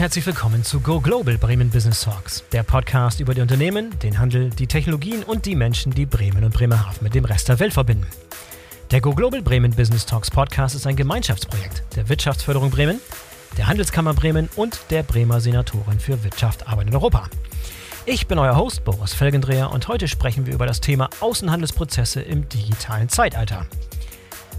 herzlich willkommen zu Go Global Bremen Business Talks, der Podcast über die Unternehmen, den Handel, die Technologien und die Menschen, die Bremen und Bremerhaven mit dem Rest der Welt verbinden. Der Go Global Bremen Business Talks Podcast ist ein Gemeinschaftsprojekt der Wirtschaftsförderung Bremen, der Handelskammer Bremen und der Bremer Senatorin für Wirtschaft, Arbeit in Europa. Ich bin euer Host Boris Felgendreher und heute sprechen wir über das Thema Außenhandelsprozesse im digitalen Zeitalter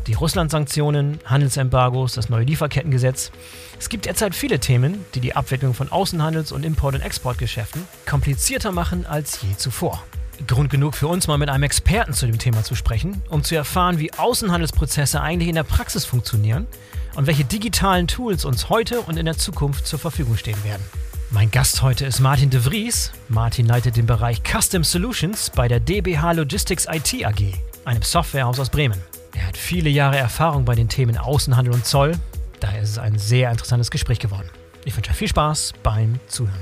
die Russland-Sanktionen, Handelsembargos, das neue Lieferkettengesetz. Es gibt derzeit viele Themen, die die Abwicklung von Außenhandels- und Import- und Exportgeschäften komplizierter machen als je zuvor. Grund genug für uns mal mit einem Experten zu dem Thema zu sprechen, um zu erfahren, wie Außenhandelsprozesse eigentlich in der Praxis funktionieren und welche digitalen Tools uns heute und in der Zukunft zur Verfügung stehen werden. Mein Gast heute ist Martin de Vries. Martin leitet den Bereich Custom Solutions bei der DBH Logistics IT AG, einem Softwarehaus aus Bremen. Er hat viele Jahre Erfahrung bei den Themen Außenhandel und Zoll. Daher ist es ein sehr interessantes Gespräch geworden. Ich wünsche euch viel Spaß beim Zuhören.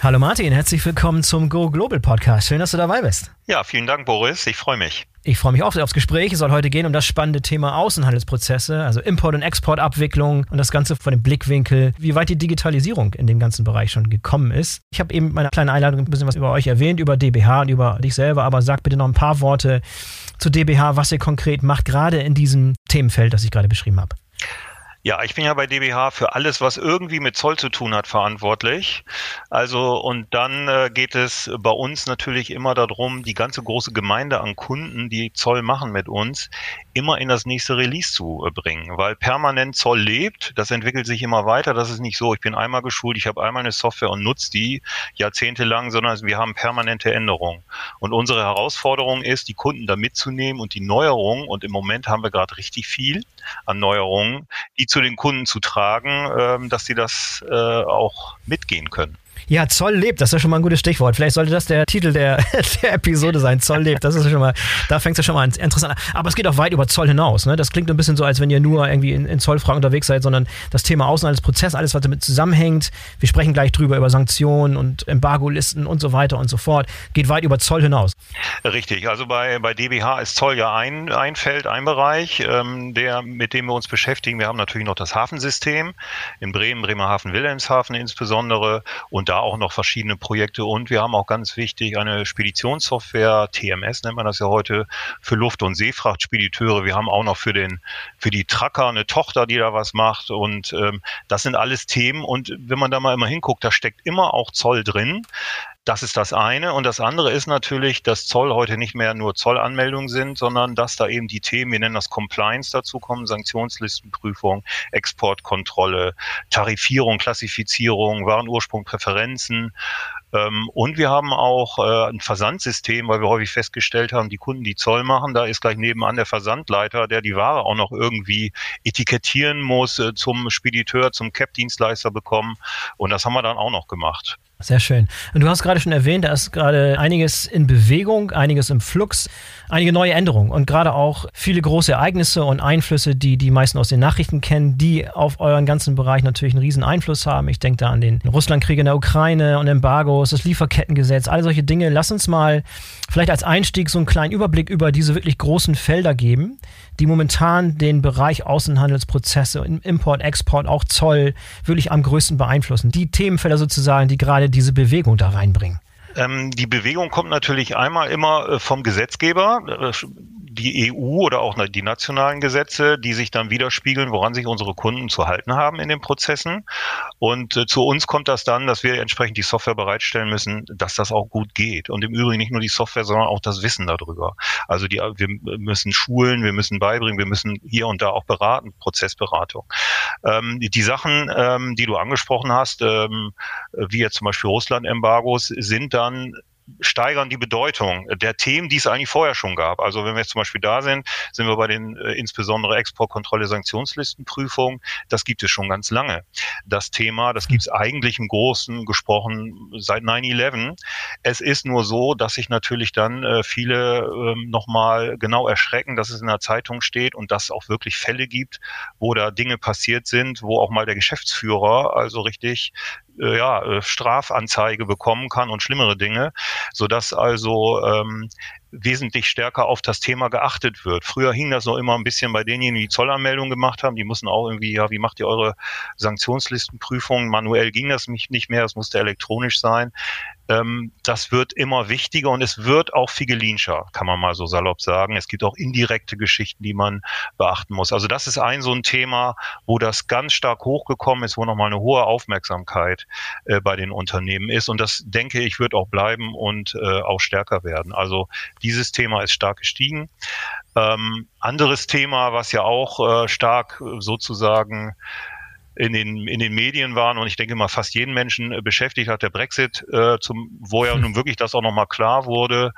Hallo Martin, herzlich willkommen zum Go Global Podcast. Schön, dass du dabei bist. Ja, vielen Dank, Boris. Ich freue mich. Ich freue mich auch sehr aufs Gespräch. Es soll heute gehen um das spannende Thema Außenhandelsprozesse, also Import- und Exportabwicklung und das Ganze von dem Blickwinkel, wie weit die Digitalisierung in dem ganzen Bereich schon gekommen ist. Ich habe eben in meiner kleinen Einladung ein bisschen was über euch erwähnt, über DBH und über dich selber, aber sag bitte noch ein paar Worte zu DBH, was ihr konkret macht, gerade in diesem Themenfeld, das ich gerade beschrieben habe. Ja, ich bin ja bei DBH für alles, was irgendwie mit Zoll zu tun hat, verantwortlich. Also und dann äh, geht es bei uns natürlich immer darum, die ganze große Gemeinde an Kunden, die Zoll machen mit uns, immer in das nächste Release zu äh, bringen, weil permanent Zoll lebt, das entwickelt sich immer weiter. Das ist nicht so, ich bin einmal geschult, ich habe einmal eine Software und nutze die jahrzehntelang, sondern wir haben permanente Änderungen. Und unsere Herausforderung ist, die Kunden da mitzunehmen und die Neuerungen, und im Moment haben wir gerade richtig viel an Neuerungen, die zu den Kunden zu tragen, ähm, dass sie das äh, auch mitgehen können. Ja, Zoll lebt, das ist ja schon mal ein gutes Stichwort. Vielleicht sollte das der Titel der, der Episode sein. Zoll lebt, das ist schon mal, da fängt es ja schon mal interessant an. Aber es geht auch weit über Zoll hinaus. Ne? Das klingt ein bisschen so, als wenn ihr nur irgendwie in, in Zollfragen unterwegs seid, sondern das Thema Außenhandelsprozess, alles, was damit zusammenhängt. Wir sprechen gleich drüber über Sanktionen und Embargo-Listen und so weiter und so fort. Geht weit über Zoll hinaus. Richtig, also bei, bei DBH ist Zoll ja ein, ein Feld, ein Bereich, ähm, der, mit dem wir uns beschäftigen. Wir haben natürlich noch das Hafensystem in Bremen, Bremerhaven, Wilhelmshaven insbesondere und da auch noch verschiedene Projekte und wir haben auch ganz wichtig eine Speditionssoftware, TMS nennt man das ja heute, für Luft- und Seefrachtspediteure. Wir haben auch noch für den, für die Tracker eine Tochter, die da was macht und ähm, das sind alles Themen und wenn man da mal immer hinguckt, da steckt immer auch Zoll drin. Das ist das eine. Und das andere ist natürlich, dass Zoll heute nicht mehr nur Zollanmeldungen sind, sondern dass da eben die Themen, wir nennen das Compliance dazu kommen, Sanktionslistenprüfung, Exportkontrolle, Tarifierung, Klassifizierung, Warenursprung, Präferenzen. Ähm, und wir haben auch äh, ein Versandsystem, weil wir häufig festgestellt haben, die Kunden, die Zoll machen, da ist gleich nebenan der Versandleiter, der die Ware auch noch irgendwie etikettieren muss, äh, zum Spediteur, zum CAP-Dienstleister bekommen. Und das haben wir dann auch noch gemacht. Sehr schön. Und du hast gerade schon erwähnt, da ist gerade einiges in Bewegung, einiges im Flux, einige neue Änderungen und gerade auch viele große Ereignisse und Einflüsse, die die meisten aus den Nachrichten kennen, die auf euren ganzen Bereich natürlich einen riesen Einfluss haben. Ich denke da an den Russlandkrieg in der Ukraine und Embargos, das Lieferkettengesetz, all solche Dinge. Lass uns mal vielleicht als Einstieg so einen kleinen Überblick über diese wirklich großen Felder geben, die momentan den Bereich Außenhandelsprozesse, Import, Export, auch Zoll wirklich am größten beeinflussen. Die Themenfelder sozusagen, die gerade diese Bewegung da reinbringen. Ähm, die Bewegung kommt natürlich einmal immer äh, vom Gesetzgeber. Die EU oder auch die nationalen Gesetze, die sich dann widerspiegeln, woran sich unsere Kunden zu halten haben in den Prozessen. Und äh, zu uns kommt das dann, dass wir entsprechend die Software bereitstellen müssen, dass das auch gut geht. Und im Übrigen nicht nur die Software, sondern auch das Wissen darüber. Also die, wir müssen schulen, wir müssen beibringen, wir müssen hier und da auch beraten, Prozessberatung. Ähm, die, die, Sachen, ähm, die du angesprochen hast, ähm, wie jetzt zum Beispiel Russland-Embargos, sind dann steigern die Bedeutung der Themen, die es eigentlich vorher schon gab. Also wenn wir jetzt zum Beispiel da sind, sind wir bei den äh, insbesondere Exportkontrolle Sanktionslistenprüfung. Das gibt es schon ganz lange. Das Thema, das gibt es eigentlich im Großen gesprochen seit 9-11. Es ist nur so, dass sich natürlich dann äh, viele ähm, nochmal genau erschrecken, dass es in der Zeitung steht und dass es auch wirklich Fälle gibt, wo da Dinge passiert sind, wo auch mal der Geschäftsführer also richtig äh, ja, äh, Strafanzeige bekommen kann und schlimmere Dinge, so dass also ähm, wesentlich stärker auf das Thema geachtet wird. Früher hing das noch immer ein bisschen bei denjenigen, die Zollanmeldungen gemacht haben. Die mussten auch irgendwie, ja, wie macht ihr eure Sanktionslistenprüfungen? Manuell ging das nicht mehr, es musste elektronisch sein. Ähm, das wird immer wichtiger und es wird auch figelinscher, kann man mal so salopp sagen. Es gibt auch indirekte Geschichten, die man beachten muss. Also das ist ein so ein Thema, wo das ganz stark hochgekommen ist, wo nochmal eine hohe Aufmerksamkeit äh, bei den Unternehmen ist. Und das denke ich wird auch bleiben und äh, auch stärker werden. Also dieses Thema ist stark gestiegen. Ähm, anderes Thema, was ja auch äh, stark sozusagen in den, in den Medien waren und ich denke mal fast jeden Menschen äh, beschäftigt hat, der Brexit, äh, zum, wo ja hm. nun wirklich das auch nochmal klar wurde,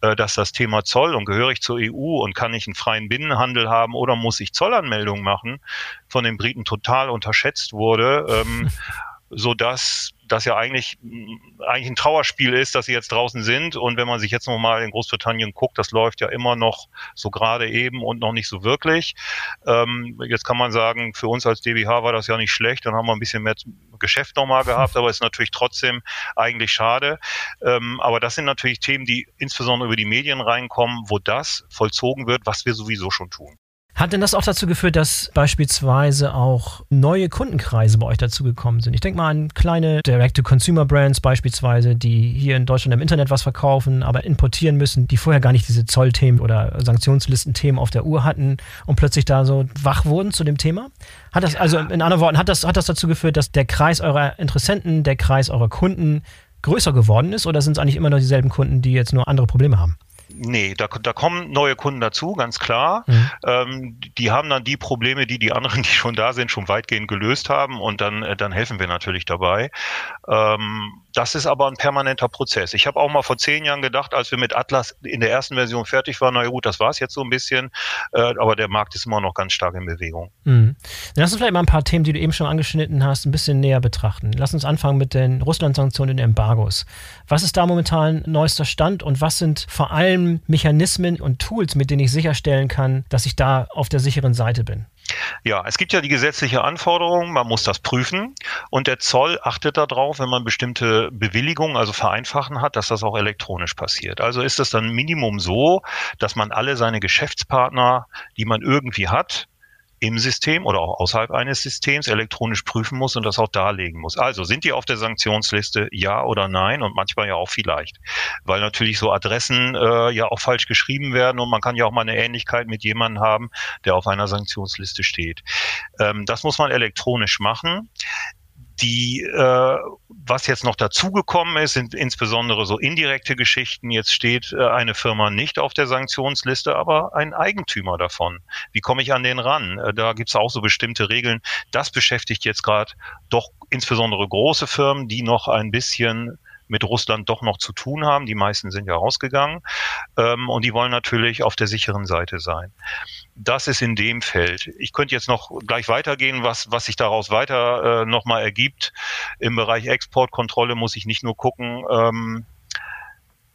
äh, dass das Thema Zoll und gehöre ich zur EU und kann ich einen freien Binnenhandel haben oder muss ich Zollanmeldungen machen, von den Briten total unterschätzt wurde, ähm, so dass das ja eigentlich, eigentlich ein Trauerspiel ist, dass sie jetzt draußen sind. Und wenn man sich jetzt nochmal in Großbritannien guckt, das läuft ja immer noch so gerade eben und noch nicht so wirklich. Ähm, jetzt kann man sagen, für uns als DBH war das ja nicht schlecht, dann haben wir ein bisschen mehr Geschäft nochmal gehabt, aber ist natürlich trotzdem eigentlich schade. Ähm, aber das sind natürlich Themen, die insbesondere über die Medien reinkommen, wo das vollzogen wird, was wir sowieso schon tun. Hat denn das auch dazu geführt, dass beispielsweise auch neue Kundenkreise bei euch dazugekommen sind? Ich denke mal an kleine Direct-to-Consumer-Brands beispielsweise, die hier in Deutschland im Internet was verkaufen, aber importieren müssen, die vorher gar nicht diese Zollthemen oder Sanktionslisten-Themen auf der Uhr hatten und plötzlich da so wach wurden zu dem Thema? Hat das, also in anderen Worten, hat das, hat das dazu geführt, dass der Kreis eurer Interessenten, der Kreis eurer Kunden größer geworden ist oder sind es eigentlich immer noch dieselben Kunden, die jetzt nur andere Probleme haben? Nee, da, da kommen neue Kunden dazu, ganz klar. Mhm. Ähm, die haben dann die Probleme, die die anderen, die schon da sind, schon weitgehend gelöst haben und dann, äh, dann helfen wir natürlich dabei. Ähm, das ist aber ein permanenter Prozess. Ich habe auch mal vor zehn Jahren gedacht, als wir mit Atlas in der ersten Version fertig waren, na gut, das war es jetzt so ein bisschen, äh, aber der Markt ist immer noch ganz stark in Bewegung. Mhm. Dann lass uns vielleicht mal ein paar Themen, die du eben schon angeschnitten hast, ein bisschen näher betrachten. Lass uns anfangen mit den Russland-Sanktionen und Embargos. Was ist da momentan neuester Stand und was sind vor allem Mechanismen und Tools, mit denen ich sicherstellen kann, dass ich da auf der sicheren Seite bin? Ja, es gibt ja die gesetzliche Anforderung, man muss das prüfen und der Zoll achtet darauf, wenn man bestimmte Bewilligungen, also Vereinfachen hat, dass das auch elektronisch passiert. Also ist es dann Minimum so, dass man alle seine Geschäftspartner, die man irgendwie hat, im System oder auch außerhalb eines Systems elektronisch prüfen muss und das auch darlegen muss. Also sind die auf der Sanktionsliste ja oder nein und manchmal ja auch vielleicht, weil natürlich so Adressen äh, ja auch falsch geschrieben werden und man kann ja auch mal eine Ähnlichkeit mit jemandem haben, der auf einer Sanktionsliste steht. Ähm, das muss man elektronisch machen die, äh, was jetzt noch dazugekommen ist, sind insbesondere so indirekte Geschichten. Jetzt steht äh, eine Firma nicht auf der Sanktionsliste, aber ein Eigentümer davon. Wie komme ich an den ran? Äh, da gibt es auch so bestimmte Regeln. Das beschäftigt jetzt gerade doch insbesondere große Firmen, die noch ein bisschen mit Russland doch noch zu tun haben. Die meisten sind ja rausgegangen ähm, und die wollen natürlich auf der sicheren Seite sein. Das ist in dem Feld. Ich könnte jetzt noch gleich weitergehen, was, was sich daraus weiter äh, nochmal ergibt. Im Bereich Exportkontrolle muss ich nicht nur gucken, ähm,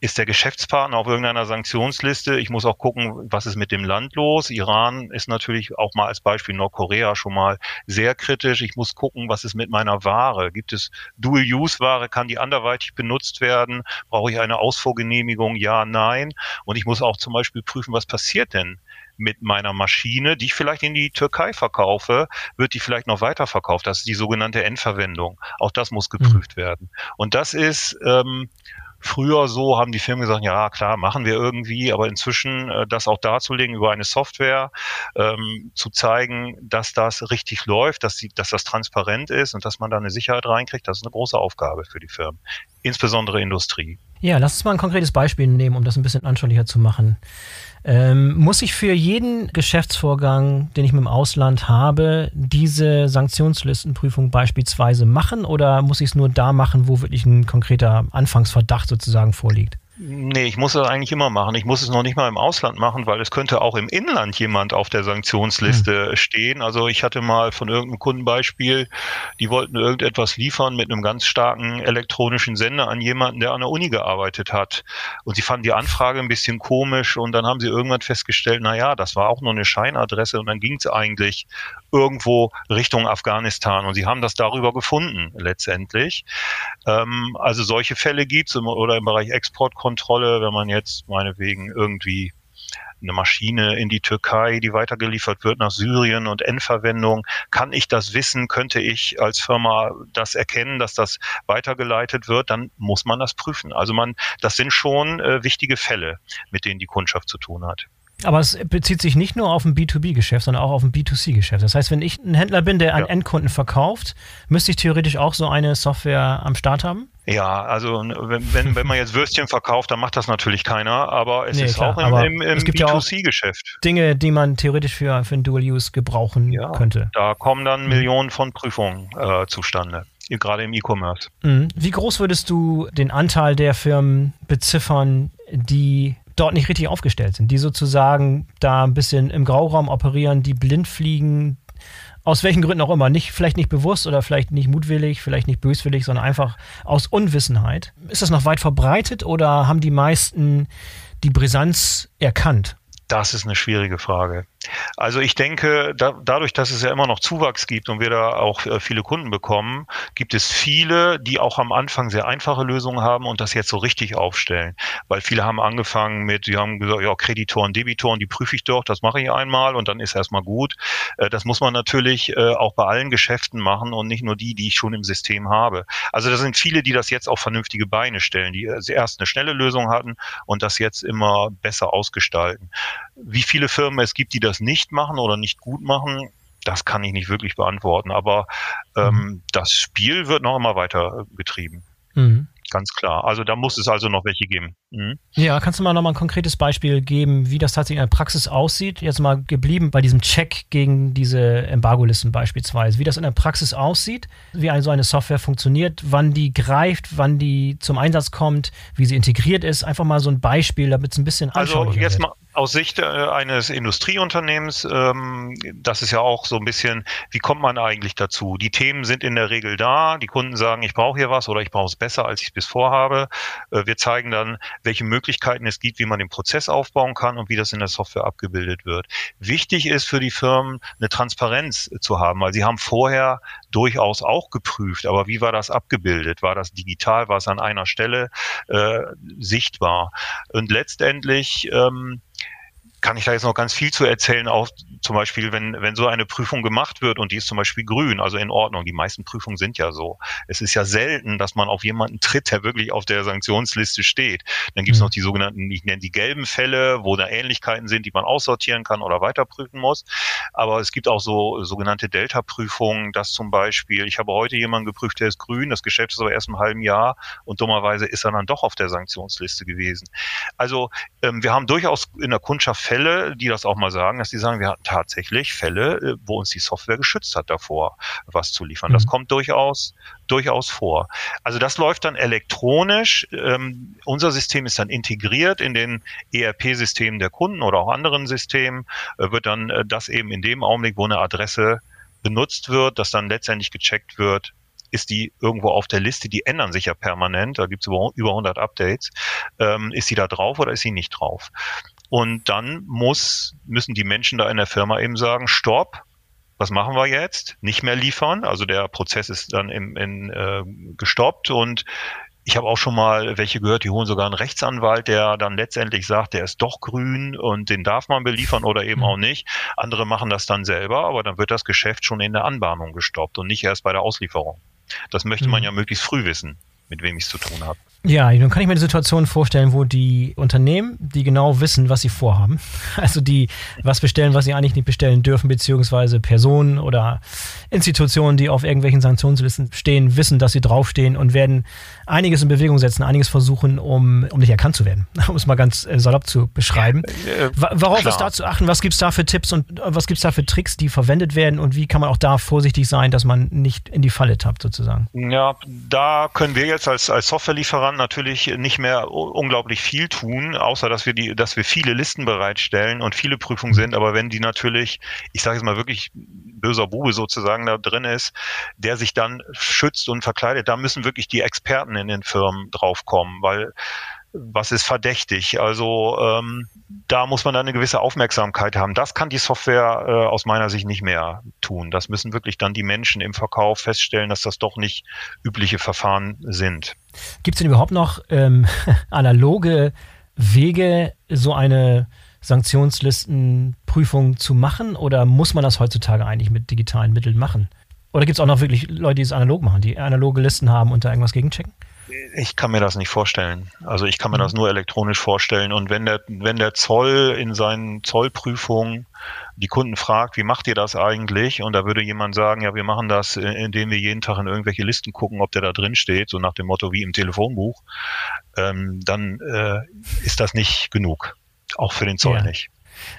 ist der Geschäftspartner auf irgendeiner Sanktionsliste. Ich muss auch gucken, was ist mit dem Land los. Iran ist natürlich auch mal als Beispiel Nordkorea schon mal sehr kritisch. Ich muss gucken, was ist mit meiner Ware. Gibt es Dual-Use-Ware? Kann die anderweitig benutzt werden? Brauche ich eine Ausfuhrgenehmigung? Ja, nein. Und ich muss auch zum Beispiel prüfen, was passiert denn mit meiner Maschine, die ich vielleicht in die Türkei verkaufe, wird die vielleicht noch weiterverkauft. Das ist die sogenannte Endverwendung. Auch das muss geprüft mhm. werden. Und das ist ähm, Früher so haben die Firmen gesagt, ja klar, machen wir irgendwie, aber inzwischen äh, das auch darzulegen über eine Software, ähm, zu zeigen, dass das richtig läuft, dass, die, dass das transparent ist und dass man da eine Sicherheit reinkriegt, das ist eine große Aufgabe für die Firmen, insbesondere Industrie. Ja, lass uns mal ein konkretes Beispiel nehmen, um das ein bisschen anschaulicher zu machen. Ähm, muss ich für jeden Geschäftsvorgang, den ich mit dem Ausland habe, diese Sanktionslistenprüfung beispielsweise machen oder muss ich es nur da machen, wo wirklich ein konkreter Anfangsverdacht sozusagen vorliegt? Nee, ich muss das eigentlich immer machen. Ich muss es noch nicht mal im Ausland machen, weil es könnte auch im Inland jemand auf der Sanktionsliste hm. stehen. Also ich hatte mal von irgendeinem Kundenbeispiel, die wollten irgendetwas liefern mit einem ganz starken elektronischen Sender an jemanden, der an der Uni gearbeitet hat. Und sie fanden die Anfrage ein bisschen komisch und dann haben sie irgendwann festgestellt, na ja, das war auch nur eine Scheinadresse und dann ging es eigentlich irgendwo Richtung Afghanistan. Und sie haben das darüber gefunden letztendlich. Ähm, also solche Fälle gibt's im, oder im Bereich Exportkontrolle, wenn man jetzt meinetwegen irgendwie eine Maschine in die Türkei, die weitergeliefert wird nach Syrien und Endverwendung. Kann ich das wissen? Könnte ich als Firma das erkennen, dass das weitergeleitet wird? Dann muss man das prüfen. Also man, das sind schon äh, wichtige Fälle, mit denen die Kundschaft zu tun hat. Aber es bezieht sich nicht nur auf ein B2B-Geschäft, sondern auch auf ein B2C-Geschäft. Das heißt, wenn ich ein Händler bin, der an ja. Endkunden verkauft, müsste ich theoretisch auch so eine Software am Start haben? Ja, also wenn, wenn, wenn man jetzt Würstchen verkauft, dann macht das natürlich keiner, aber es nee, ist klar, auch im, im, im B2C-Geschäft. Dinge, die man theoretisch für, für ein Dual-Use gebrauchen ja, könnte. Da kommen dann mhm. Millionen von Prüfungen äh, zustande gerade im E-Commerce. Mhm. Wie groß würdest du den Anteil der Firmen beziffern, die dort nicht richtig aufgestellt sind, die sozusagen da ein bisschen im Grauraum operieren, die blind fliegen, aus welchen Gründen auch immer, nicht, vielleicht nicht bewusst oder vielleicht nicht mutwillig, vielleicht nicht böswillig, sondern einfach aus Unwissenheit. Ist das noch weit verbreitet oder haben die meisten die Brisanz erkannt? Das ist eine schwierige Frage. Also ich denke, da, dadurch, dass es ja immer noch Zuwachs gibt und wir da auch äh, viele Kunden bekommen, gibt es viele, die auch am Anfang sehr einfache Lösungen haben und das jetzt so richtig aufstellen. Weil viele haben angefangen mit, sie haben gesagt, ja, Kreditoren, Debitoren, die prüfe ich doch, das mache ich einmal und dann ist erstmal gut. Äh, das muss man natürlich äh, auch bei allen Geschäften machen und nicht nur die, die ich schon im System habe. Also da sind viele, die das jetzt auf vernünftige Beine stellen, die erst eine schnelle Lösung hatten und das jetzt immer besser ausgestalten. Wie viele Firmen es gibt, die das nicht machen oder nicht gut machen, das kann ich nicht wirklich beantworten. Aber ähm, mhm. das Spiel wird noch immer weiter getrieben. Mhm ganz klar. Also da muss es also noch welche geben. Mhm. Ja, kannst du mal nochmal ein konkretes Beispiel geben, wie das tatsächlich in der Praxis aussieht? Jetzt mal geblieben bei diesem Check gegen diese Embargo-Listen beispielsweise, wie das in der Praxis aussieht, wie so eine Software funktioniert, wann die greift, wann die zum Einsatz kommt, wie sie integriert ist. Einfach mal so ein Beispiel, damit es ein bisschen Also jetzt wird. mal aus Sicht äh, eines Industrieunternehmens, ähm, das ist ja auch so ein bisschen, wie kommt man eigentlich dazu? Die Themen sind in der Regel da, die Kunden sagen, ich brauche hier was oder ich brauche es besser, als ich es bis vorhabe. Äh, wir zeigen dann, welche Möglichkeiten es gibt, wie man den Prozess aufbauen kann und wie das in der Software abgebildet wird. Wichtig ist für die Firmen, eine Transparenz zu haben, weil sie haben vorher durchaus auch geprüft, aber wie war das abgebildet? War das digital? War es an einer Stelle äh, sichtbar? Und letztendlich ähm, kann ich da jetzt noch ganz viel zu erzählen, auch zum Beispiel, wenn, wenn so eine Prüfung gemacht wird und die ist zum Beispiel grün, also in Ordnung. Die meisten Prüfungen sind ja so. Es ist ja selten, dass man auf jemanden tritt, der wirklich auf der Sanktionsliste steht. Dann gibt es mhm. noch die sogenannten, ich nenne die gelben Fälle, wo da Ähnlichkeiten sind, die man aussortieren kann oder weiterprüfen muss. Aber es gibt auch so sogenannte Delta-Prüfungen, dass zum Beispiel, ich habe heute jemanden geprüft, der ist grün, das Geschäft ist aber erst im halben Jahr und dummerweise ist er dann doch auf der Sanktionsliste gewesen. Also ähm, wir haben durchaus in der Kundschaft Fälle, die das auch mal sagen, dass die sagen, wir hatten tatsächlich Fälle, äh, wo uns die Software geschützt hat davor, was zu liefern. Mhm. Das kommt durchaus, durchaus vor. Also das läuft dann elektronisch. Ähm, unser System ist dann integriert in den ERP-Systemen der Kunden oder auch anderen Systemen, äh, wird dann äh, das eben in dem Augenblick, wo eine Adresse benutzt wird, dass dann letztendlich gecheckt wird, ist die irgendwo auf der Liste, die ändern sich ja permanent, da gibt es über, über 100 Updates, ähm, ist sie da drauf oder ist sie nicht drauf? Und dann muss, müssen die Menschen da in der Firma eben sagen, stopp, was machen wir jetzt? Nicht mehr liefern. Also der Prozess ist dann in, in, äh, gestoppt und ich habe auch schon mal welche gehört, die holen sogar einen Rechtsanwalt, der dann letztendlich sagt, der ist doch grün und den darf man beliefern oder eben mhm. auch nicht. Andere machen das dann selber, aber dann wird das Geschäft schon in der Anbahnung gestoppt und nicht erst bei der Auslieferung. Das möchte man mhm. ja möglichst früh wissen, mit wem ich es zu tun habe. Ja, nun kann ich mir die Situation vorstellen, wo die Unternehmen, die genau wissen, was sie vorhaben, also die was bestellen, was sie eigentlich nicht bestellen dürfen, beziehungsweise Personen oder Institutionen, die auf irgendwelchen Sanktionslisten stehen, wissen, dass sie draufstehen und werden einiges in Bewegung setzen, einiges versuchen, um, um nicht erkannt zu werden, um es mal ganz äh, salopp zu beschreiben. Äh, Worauf klar. ist da zu achten? Was gibt es da für Tipps und äh, was gibt es da für Tricks, die verwendet werden und wie kann man auch da vorsichtig sein, dass man nicht in die Falle tappt sozusagen? Ja, da können wir jetzt als, als Softwarelieferant natürlich nicht mehr unglaublich viel tun, außer dass wir die, dass wir viele Listen bereitstellen und viele Prüfungen sind. Aber wenn die natürlich, ich sage jetzt mal wirklich böser Bube sozusagen da drin ist, der sich dann schützt und verkleidet, da müssen wirklich die Experten in den Firmen draufkommen, weil was ist verdächtig. Also ähm, da muss man dann eine gewisse Aufmerksamkeit haben. Das kann die Software äh, aus meiner Sicht nicht mehr tun. Das müssen wirklich dann die Menschen im Verkauf feststellen, dass das doch nicht übliche Verfahren sind. Gibt es denn überhaupt noch ähm, analoge Wege, so eine Sanktionslistenprüfung zu machen oder muss man das heutzutage eigentlich mit digitalen Mitteln machen? Oder gibt es auch noch wirklich Leute, die es analog machen, die analoge Listen haben und da irgendwas gegenchecken? Ich kann mir das nicht vorstellen. Also ich kann mir das nur elektronisch vorstellen. Und wenn der, wenn der Zoll in seinen Zollprüfungen die Kunden fragt, wie macht ihr das eigentlich? Und da würde jemand sagen, ja, wir machen das, indem wir jeden Tag in irgendwelche Listen gucken, ob der da drin steht, so nach dem Motto wie im Telefonbuch, ähm, dann äh, ist das nicht genug. Auch für den Zoll ja. nicht.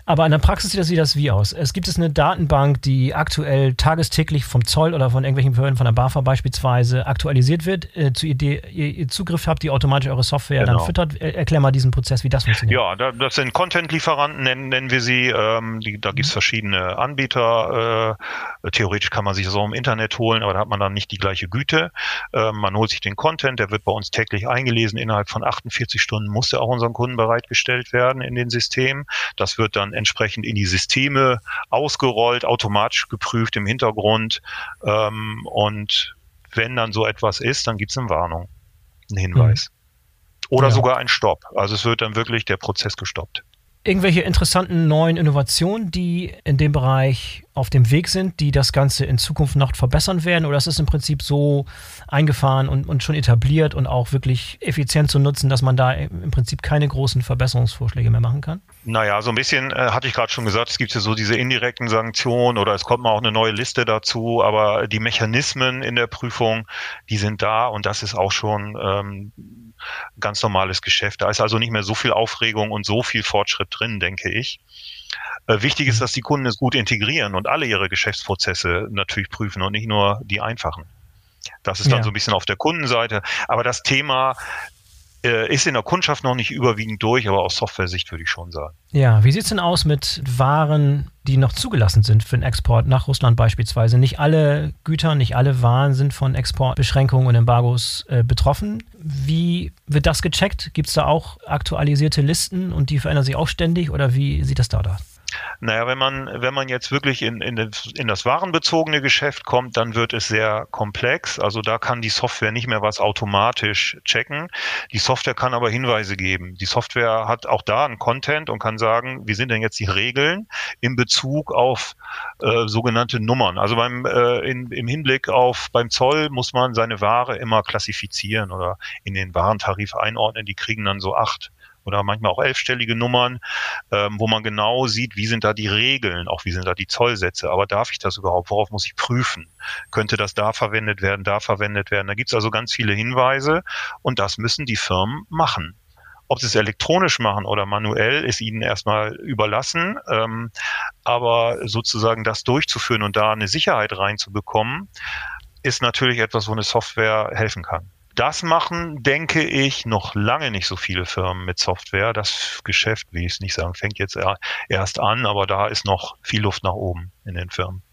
Aber in der Praxis sieht das, sieht das wie aus? Es gibt es eine Datenbank, die aktuell tagestäglich vom Zoll oder von irgendwelchen Behörden, von der BAFA beispielsweise, aktualisiert wird, äh, zu ihr, ihr, Zugriff habt, die automatisch eure Software genau. dann füttert. Äh, erklär mal diesen Prozess, wie das funktioniert. Ja, da, das sind Content-Lieferanten, nennen, nennen wir sie. Ähm, die, da gibt es verschiedene Anbieter. Äh, theoretisch kann man sich das auch im Internet holen, aber da hat man dann nicht die gleiche Güte. Äh, man holt sich den Content, der wird bei uns täglich eingelesen. Innerhalb von 48 Stunden muss er auch unseren Kunden bereitgestellt werden in den Systemen. Das wird dann entsprechend in die Systeme ausgerollt, automatisch geprüft im Hintergrund. Ähm, und wenn dann so etwas ist, dann gibt es eine Warnung, einen Hinweis. Mhm. Oder ja. sogar ein Stopp. Also es wird dann wirklich der Prozess gestoppt irgendwelche interessanten neuen Innovationen, die in dem Bereich auf dem Weg sind, die das Ganze in Zukunft noch verbessern werden? Oder ist es im Prinzip so eingefahren und, und schon etabliert und auch wirklich effizient zu nutzen, dass man da im Prinzip keine großen Verbesserungsvorschläge mehr machen kann? Naja, so ein bisschen äh, hatte ich gerade schon gesagt, es gibt ja so diese indirekten Sanktionen oder es kommt mal auch eine neue Liste dazu, aber die Mechanismen in der Prüfung, die sind da und das ist auch schon ähm, ganz normales Geschäft. Da ist also nicht mehr so viel Aufregung und so viel Fortschritt drin, denke ich. Äh, wichtig ist, mhm. dass die Kunden es gut integrieren und alle ihre Geschäftsprozesse natürlich prüfen und nicht nur die einfachen. Das ist dann ja. so ein bisschen auf der Kundenseite. Aber das Thema äh, ist in der Kundschaft noch nicht überwiegend durch, aber aus Software-Sicht würde ich schon sagen. Ja, wie sieht es denn aus mit Waren, die noch zugelassen sind für den Export nach Russland beispielsweise? Nicht alle Güter, nicht alle Waren sind von Exportbeschränkungen und Embargos äh, betroffen. Wie wird das gecheckt? Gibt es da auch aktualisierte Listen und die verändern sich auch ständig oder wie sieht das da aus? Naja, wenn man, wenn man jetzt wirklich in, in, in das warenbezogene Geschäft kommt, dann wird es sehr komplex. Also da kann die Software nicht mehr was automatisch checken. Die Software kann aber Hinweise geben. Die Software hat auch da einen Content und kann sagen, wie sind denn jetzt die Regeln in Bezug auf äh, sogenannte Nummern. Also beim, äh, in, im Hinblick auf beim Zoll muss man seine Ware immer klassifizieren oder in den Warentarif einordnen. Die kriegen dann so acht oder manchmal auch elfstellige Nummern, ähm, wo man genau sieht, wie sind da die Regeln, auch wie sind da die Zollsätze. Aber darf ich das überhaupt? Worauf muss ich prüfen? Könnte das da verwendet werden, da verwendet werden? Da gibt es also ganz viele Hinweise und das müssen die Firmen machen. Ob sie es elektronisch machen oder manuell, ist ihnen erstmal überlassen. Ähm, aber sozusagen das durchzuführen und da eine Sicherheit reinzubekommen, ist natürlich etwas, wo eine Software helfen kann. Das machen, denke ich, noch lange nicht so viele Firmen mit Software. Das Geschäft, wie ich es nicht sagen, fängt jetzt erst an, aber da ist noch viel Luft nach oben in den Firmen.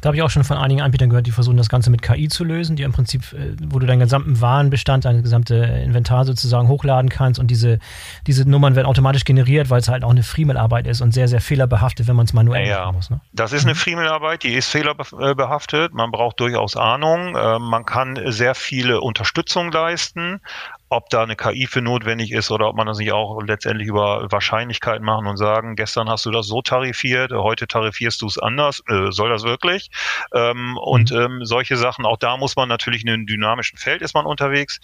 Da habe ich auch schon von einigen Anbietern gehört, die versuchen das Ganze mit KI zu lösen, die im Prinzip, äh, wo du deinen gesamten Warenbestand, dein gesamte Inventar sozusagen hochladen kannst und diese, diese Nummern werden automatisch generiert, weil es halt auch eine Friemelarbeit ist und sehr, sehr fehlerbehaftet, wenn man es manuell ja, machen muss. Ne? Das ist eine mhm. Friemelarbeit, die ist fehlerbehaftet, man braucht durchaus Ahnung, ähm, man kann sehr viele Unterstützung leisten, ob da eine KI für notwendig ist oder ob man das nicht auch letztendlich über Wahrscheinlichkeit machen und sagen, gestern hast du das so tarifiert, heute tarifierst du es anders, äh, soll das wirklich? Ähm, und mhm. ähm, solche Sachen, auch da muss man natürlich in einem dynamischen Feld ist man unterwegs.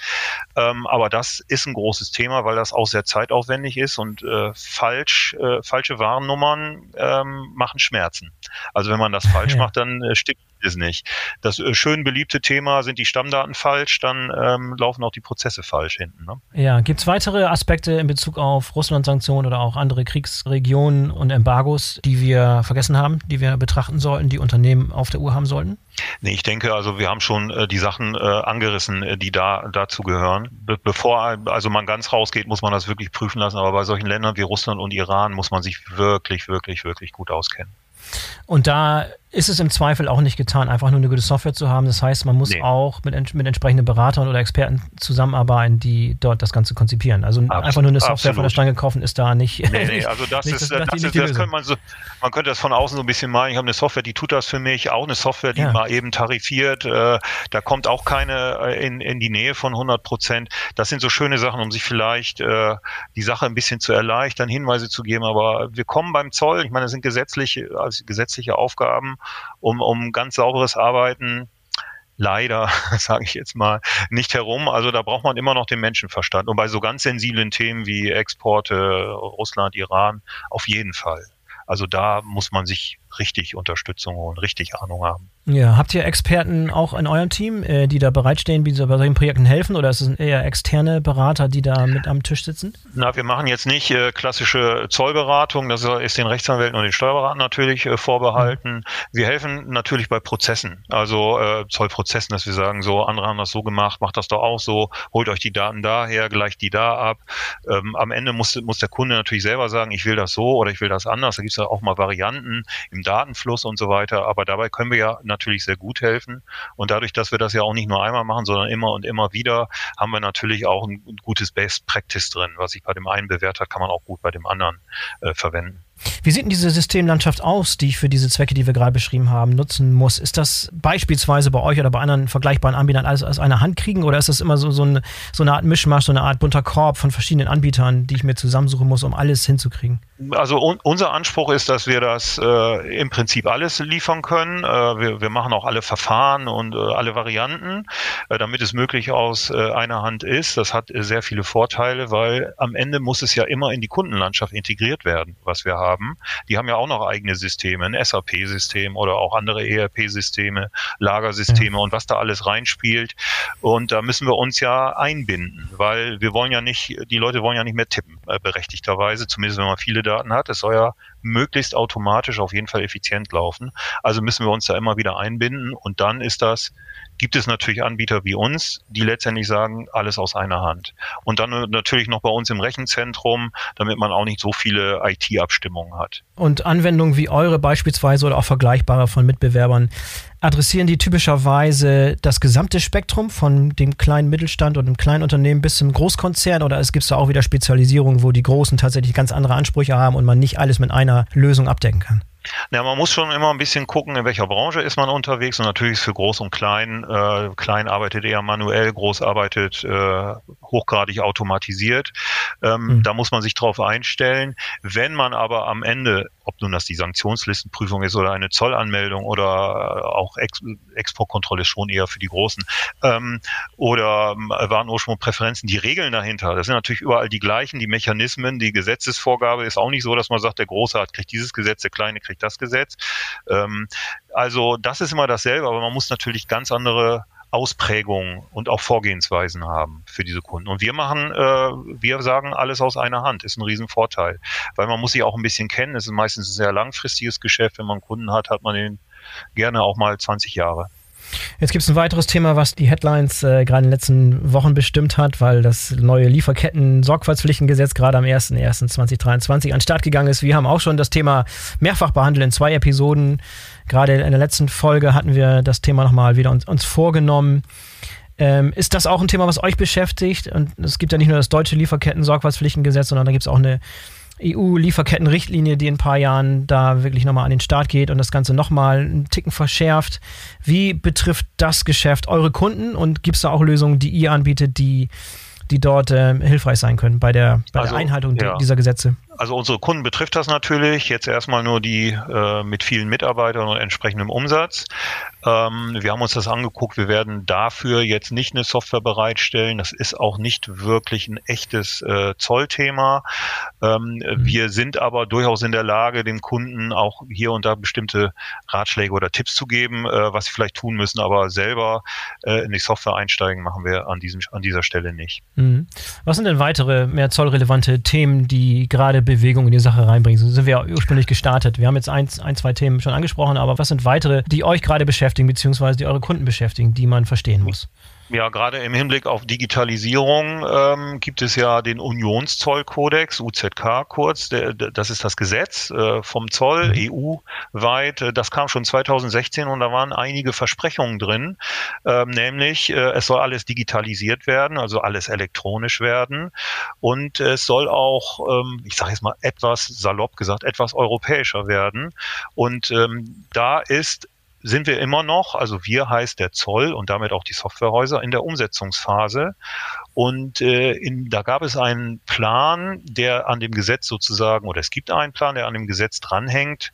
Ähm, aber das ist ein großes Thema, weil das auch sehr zeitaufwendig ist und äh, falsch, äh, falsche Warennummern ähm, machen Schmerzen. Also wenn man das falsch ja. macht, dann äh, stickt es nicht. Das äh, schön beliebte Thema, sind die Stammdaten falsch, dann ähm, laufen auch die Prozesse falsch hinten. Ne? Ja, gibt es weitere Aspekte in Bezug auf Russland-Sanktionen oder auch andere Kriegsregionen und Embargos, die wir vergessen haben, die wir betrachten sollten, die Unternehmen auf der Uhr haben sollten? Nee, ich denke, also wir haben schon äh, die Sachen äh, angerissen, äh, die da dazu gehören. Be bevor also man ganz rausgeht, muss man das wirklich prüfen lassen. Aber bei solchen Ländern wie Russland und Iran muss man sich wirklich, wirklich, wirklich gut auskennen. Und da ist es im Zweifel auch nicht getan, einfach nur eine gute Software zu haben. Das heißt, man muss nee. auch mit, mit entsprechenden Beratern oder Experten zusammenarbeiten, die dort das Ganze konzipieren. Also Absolut. einfach nur eine Software Absolut. von der Stange kaufen ist da nicht. Nee, nee, also das ist, das, das, das, ist, das könnte man so, man könnte das von außen so ein bisschen meinen. Ich habe eine Software, die tut das für mich, auch eine Software, die ja. mal eben tarifiert. Äh, da kommt auch keine äh, in, in die Nähe von 100 Prozent. Das sind so schöne Sachen, um sich vielleicht äh, die Sache ein bisschen zu erleichtern, Hinweise zu geben. Aber wir kommen beim Zoll, ich meine, das sind gesetzliche, also gesetzliche Aufgaben, um, um ganz sauberes Arbeiten leider, sage ich jetzt mal, nicht herum. Also da braucht man immer noch den Menschenverstand. Und bei so ganz sensiblen Themen wie Exporte, Russland, Iran, auf jeden Fall. Also da muss man sich richtig Unterstützung holen, richtig Ahnung haben. Ja, habt ihr Experten auch in eurem Team, äh, die da bereitstehen, die bei solchen Projekten helfen oder ist es eher externe Berater, die da mit am Tisch sitzen? Na, wir machen jetzt nicht äh, klassische Zollberatung, das ist den Rechtsanwälten und den Steuerberatern natürlich äh, vorbehalten. Mhm. Wir helfen natürlich bei Prozessen, also äh, Zollprozessen, dass wir sagen, so, andere haben das so gemacht, macht das doch auch so, holt euch die Daten daher, gleicht die da ab. Ähm, am Ende muss, muss der Kunde natürlich selber sagen, ich will das so oder ich will das anders. Da gibt es ja auch mal Varianten im Datenfluss und so weiter, aber dabei können wir ja natürlich sehr gut helfen. Und dadurch, dass wir das ja auch nicht nur einmal machen, sondern immer und immer wieder, haben wir natürlich auch ein gutes Best Practice drin. Was sich bei dem einen bewährt hat, kann man auch gut bei dem anderen äh, verwenden. Wie sieht denn diese Systemlandschaft aus, die ich für diese Zwecke, die wir gerade beschrieben haben, nutzen muss? Ist das beispielsweise bei euch oder bei anderen vergleichbaren Anbietern alles aus einer Hand kriegen oder ist das immer so, so, eine, so eine Art Mischmasch, so eine Art bunter Korb von verschiedenen Anbietern, die ich mir zusammensuchen muss, um alles hinzukriegen? Also un unser Anspruch ist, dass wir das äh, im Prinzip alles liefern können. Äh, wir, wir, machen auch alle Verfahren und äh, alle Varianten, äh, damit es möglich aus äh, einer Hand ist. Das hat sehr viele Vorteile, weil am Ende muss es ja immer in die Kundenlandschaft integriert werden, was wir haben. Die haben ja auch noch eigene Systeme, ein SAP-System oder auch andere ERP-Systeme, Lagersysteme ja. und was da alles reinspielt. Und da müssen wir uns ja einbinden, weil wir wollen ja nicht, die Leute wollen ja nicht mehr tippen, äh, berechtigterweise, zumindest wenn man viele Daten hat. Es soll ja möglichst automatisch auf jeden Fall effizient laufen. Also müssen wir uns da immer wieder einbinden und dann ist das gibt es natürlich Anbieter wie uns, die letztendlich sagen, alles aus einer Hand. Und dann natürlich noch bei uns im Rechenzentrum, damit man auch nicht so viele IT-Abstimmungen hat. Und Anwendungen wie eure beispielsweise oder auch vergleichbare von Mitbewerbern, adressieren die typischerweise das gesamte Spektrum von dem kleinen Mittelstand und dem kleinen Unternehmen bis zum Großkonzern oder es gibt da auch wieder Spezialisierungen, wo die Großen tatsächlich ganz andere Ansprüche haben und man nicht alles mit einer Lösung abdecken kann? Ja, man muss schon immer ein bisschen gucken, in welcher Branche ist man unterwegs und natürlich ist für Groß und Klein. Äh, Klein arbeitet eher manuell, Groß arbeitet äh, hochgradig automatisiert. Ähm, mhm. Da muss man sich drauf einstellen. Wenn man aber am Ende, ob nun das die Sanktionslistenprüfung ist oder eine Zollanmeldung oder äh, auch Ex Exportkontrolle schon eher für die Großen ähm, oder äh, Warenursprung, Präferenzen, die Regeln dahinter, das sind natürlich überall die gleichen, die Mechanismen, die Gesetzesvorgabe ist auch nicht so, dass man sagt, der Große hat kriegt dieses Gesetz, der Kleine kriegt das Gesetz. Ähm, also das ist immer dasselbe, aber man muss natürlich ganz andere Ausprägungen und auch Vorgehensweisen haben für diese Kunden. Und wir machen, äh, wir sagen alles aus einer Hand, ist ein Riesenvorteil, weil man muss sich auch ein bisschen kennen. Es ist meistens ein sehr langfristiges Geschäft. Wenn man Kunden hat, hat man den gerne auch mal 20 Jahre. Jetzt gibt es ein weiteres Thema, was die Headlines äh, gerade in den letzten Wochen bestimmt hat, weil das neue Lieferketten-Sorgfaltspflichtengesetz gerade am 01.01.2023 an den Start gegangen ist. Wir haben auch schon das Thema mehrfach behandelt in zwei Episoden. Gerade in der letzten Folge hatten wir das Thema nochmal wieder uns, uns vorgenommen. Ähm, ist das auch ein Thema, was euch beschäftigt? Und es gibt ja nicht nur das deutsche Lieferketten-Sorgfaltspflichtengesetz, sondern da gibt es auch eine EU-Lieferkettenrichtlinie, die in ein paar Jahren da wirklich nochmal an den Start geht und das Ganze nochmal einen Ticken verschärft. Wie betrifft das Geschäft eure Kunden und gibt es da auch Lösungen, die ihr anbietet, die, die dort äh, hilfreich sein können bei der, bei also, der Einhaltung ja. dieser Gesetze? Also unsere Kunden betrifft das natürlich. Jetzt erstmal nur die äh, mit vielen Mitarbeitern und entsprechendem Umsatz. Ähm, wir haben uns das angeguckt. Wir werden dafür jetzt nicht eine Software bereitstellen. Das ist auch nicht wirklich ein echtes äh, Zollthema. Ähm, mhm. Wir sind aber durchaus in der Lage, dem Kunden auch hier und da bestimmte Ratschläge oder Tipps zu geben, äh, was sie vielleicht tun müssen. Aber selber äh, in die Software einsteigen machen wir an, diesem, an dieser Stelle nicht. Mhm. Was sind denn weitere mehr zollrelevante Themen, die gerade Bewegung in die Sache reinbringen. So sind wir ja ursprünglich gestartet. Wir haben jetzt ein, ein, zwei Themen schon angesprochen, aber was sind weitere, die euch gerade beschäftigen, beziehungsweise die eure Kunden beschäftigen, die man verstehen muss? Ja, gerade im Hinblick auf Digitalisierung ähm, gibt es ja den Unionszollkodex, UZK kurz, der, das ist das Gesetz äh, vom Zoll mhm. EU-weit. Äh, das kam schon 2016 und da waren einige Versprechungen drin, ähm, nämlich äh, es soll alles digitalisiert werden, also alles elektronisch werden und es soll auch, ähm, ich sage jetzt mal etwas salopp gesagt, etwas europäischer werden. Und ähm, da ist sind wir immer noch, also wir heißt der Zoll und damit auch die Softwarehäuser in der Umsetzungsphase. Und äh, in, da gab es einen Plan, der an dem Gesetz sozusagen, oder es gibt einen Plan, der an dem Gesetz dranhängt,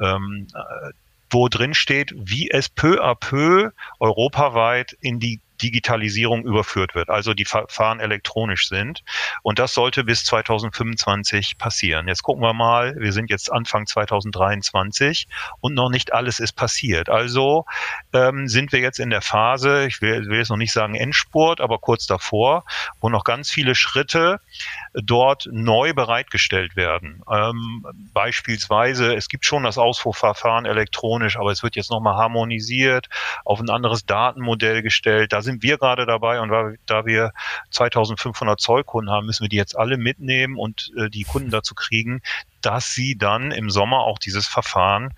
ähm, äh, wo drin steht, wie es peu à peu europaweit in die Digitalisierung überführt wird, also die Verfahren elektronisch sind. Und das sollte bis 2025 passieren. Jetzt gucken wir mal, wir sind jetzt Anfang 2023 und noch nicht alles ist passiert. Also ähm, sind wir jetzt in der Phase, ich will, will jetzt noch nicht sagen Endspurt, aber kurz davor, wo noch ganz viele Schritte dort neu bereitgestellt werden. Ähm, beispielsweise, es gibt schon das Ausfuhrverfahren elektronisch, aber es wird jetzt nochmal harmonisiert, auf ein anderes Datenmodell gestellt. Da sind wir gerade dabei und da wir 2500 Zollkunden haben, müssen wir die jetzt alle mitnehmen und äh, die Kunden dazu kriegen, dass sie dann im Sommer auch dieses Verfahren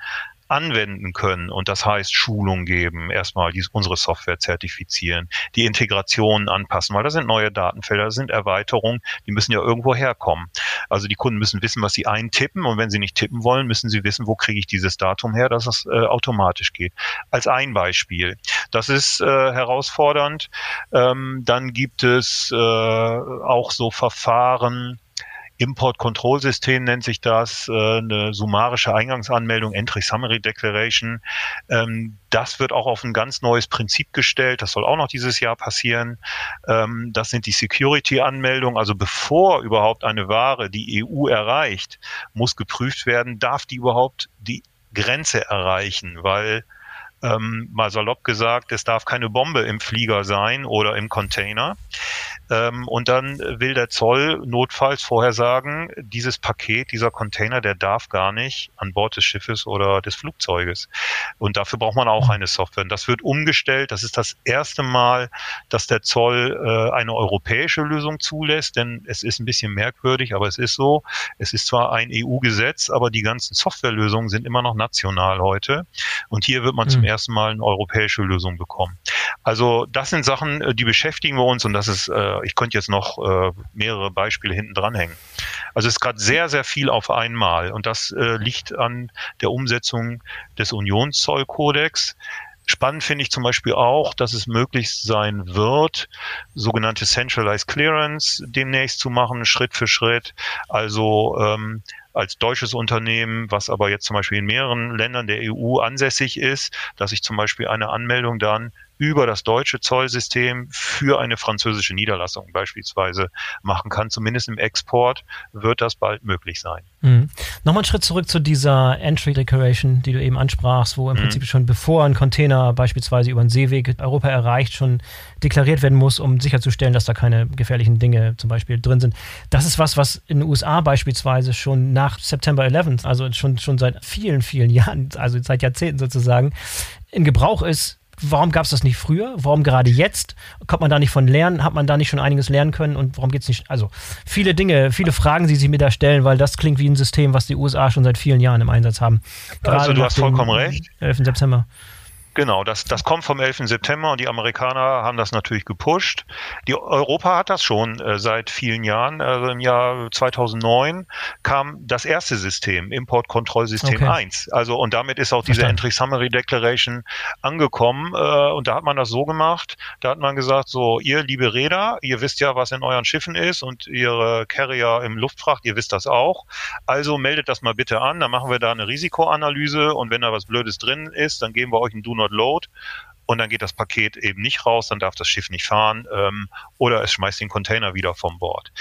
anwenden können. Und das heißt Schulung geben, erstmal die, unsere Software zertifizieren, die Integration anpassen, weil das sind neue Datenfelder, das sind Erweiterungen, die müssen ja irgendwo herkommen. Also die Kunden müssen wissen, was sie eintippen und wenn sie nicht tippen wollen, müssen sie wissen, wo kriege ich dieses Datum her, dass es äh, automatisch geht. Als ein Beispiel. Das ist äh, herausfordernd. Ähm, dann gibt es äh, auch so Verfahren, Import-Control-System nennt sich das, äh, eine summarische Eingangsanmeldung, Entry Summary Declaration. Ähm, das wird auch auf ein ganz neues Prinzip gestellt. Das soll auch noch dieses Jahr passieren. Ähm, das sind die Security-Anmeldungen. Also bevor überhaupt eine Ware die EU erreicht, muss geprüft werden, darf die überhaupt die Grenze erreichen, weil ähm, mal salopp gesagt, es darf keine Bombe im Flieger sein oder im Container. Ähm, und dann will der Zoll notfalls vorher sagen, dieses Paket, dieser Container, der darf gar nicht an Bord des Schiffes oder des Flugzeuges. Und dafür braucht man auch eine Software. Und das wird umgestellt. Das ist das erste Mal, dass der Zoll äh, eine europäische Lösung zulässt, denn es ist ein bisschen merkwürdig, aber es ist so. Es ist zwar ein EU-Gesetz, aber die ganzen Softwarelösungen sind immer noch national heute. Und hier wird man mhm. zum ersten Mal eine europäische Lösung bekommen. Also das sind Sachen, äh, die beschäftigen wir uns und das ist äh, ich könnte jetzt noch äh, mehrere Beispiele hinten dranhängen. Also es ist gerade sehr, sehr viel auf einmal und das liegt an der Umsetzung des Unionszollkodex. Spannend finde ich zum Beispiel auch, dass es möglich sein wird, sogenannte Centralized Clearance demnächst zu machen, Schritt für Schritt. Also ähm, als deutsches Unternehmen, was aber jetzt zum Beispiel in mehreren Ländern der EU ansässig ist, dass ich zum Beispiel eine Anmeldung dann über das deutsche Zollsystem für eine französische Niederlassung beispielsweise machen kann. Zumindest im Export wird das bald möglich sein. Mhm. Nochmal einen Schritt zurück zu dieser Entry Declaration, die du eben ansprachst, wo im mhm. Prinzip schon bevor ein Container beispielsweise über einen Seeweg Europa erreicht, schon deklariert werden muss, um sicherzustellen, dass da keine gefährlichen Dinge zum Beispiel drin sind. Das ist was, was in den USA beispielsweise schon nach September 11, also schon, schon seit vielen, vielen Jahren, also seit Jahrzehnten sozusagen, in Gebrauch ist, warum gab es das nicht früher? Warum gerade jetzt? Kommt man da nicht von lernen? Hat man da nicht schon einiges lernen können? Und warum geht es nicht? Also viele Dinge, viele Fragen, die Sie mir da stellen, weil das klingt wie ein System, was die USA schon seit vielen Jahren im Einsatz haben. Gerade also du hast vollkommen recht. 11. September. Genau, das, das kommt vom 11. September und die Amerikaner haben das natürlich gepusht. Die Europa hat das schon äh, seit vielen Jahren. Also im Jahr 2009 kam das erste System, Importkontrollsystem okay. 1. Also und damit ist auch diese Entry Summary Declaration angekommen. Äh, und da hat man das so gemacht, da hat man gesagt, so ihr liebe Räder, ihr wisst ja, was in euren Schiffen ist und ihre Carrier im Luftfracht, ihr wisst das auch. Also meldet das mal bitte an, dann machen wir da eine Risikoanalyse und wenn da was Blödes drin ist, dann geben wir euch ein Do not load und dann geht das Paket eben nicht raus, dann darf das Schiff nicht fahren ähm, oder es schmeißt den Container wieder vom Bord.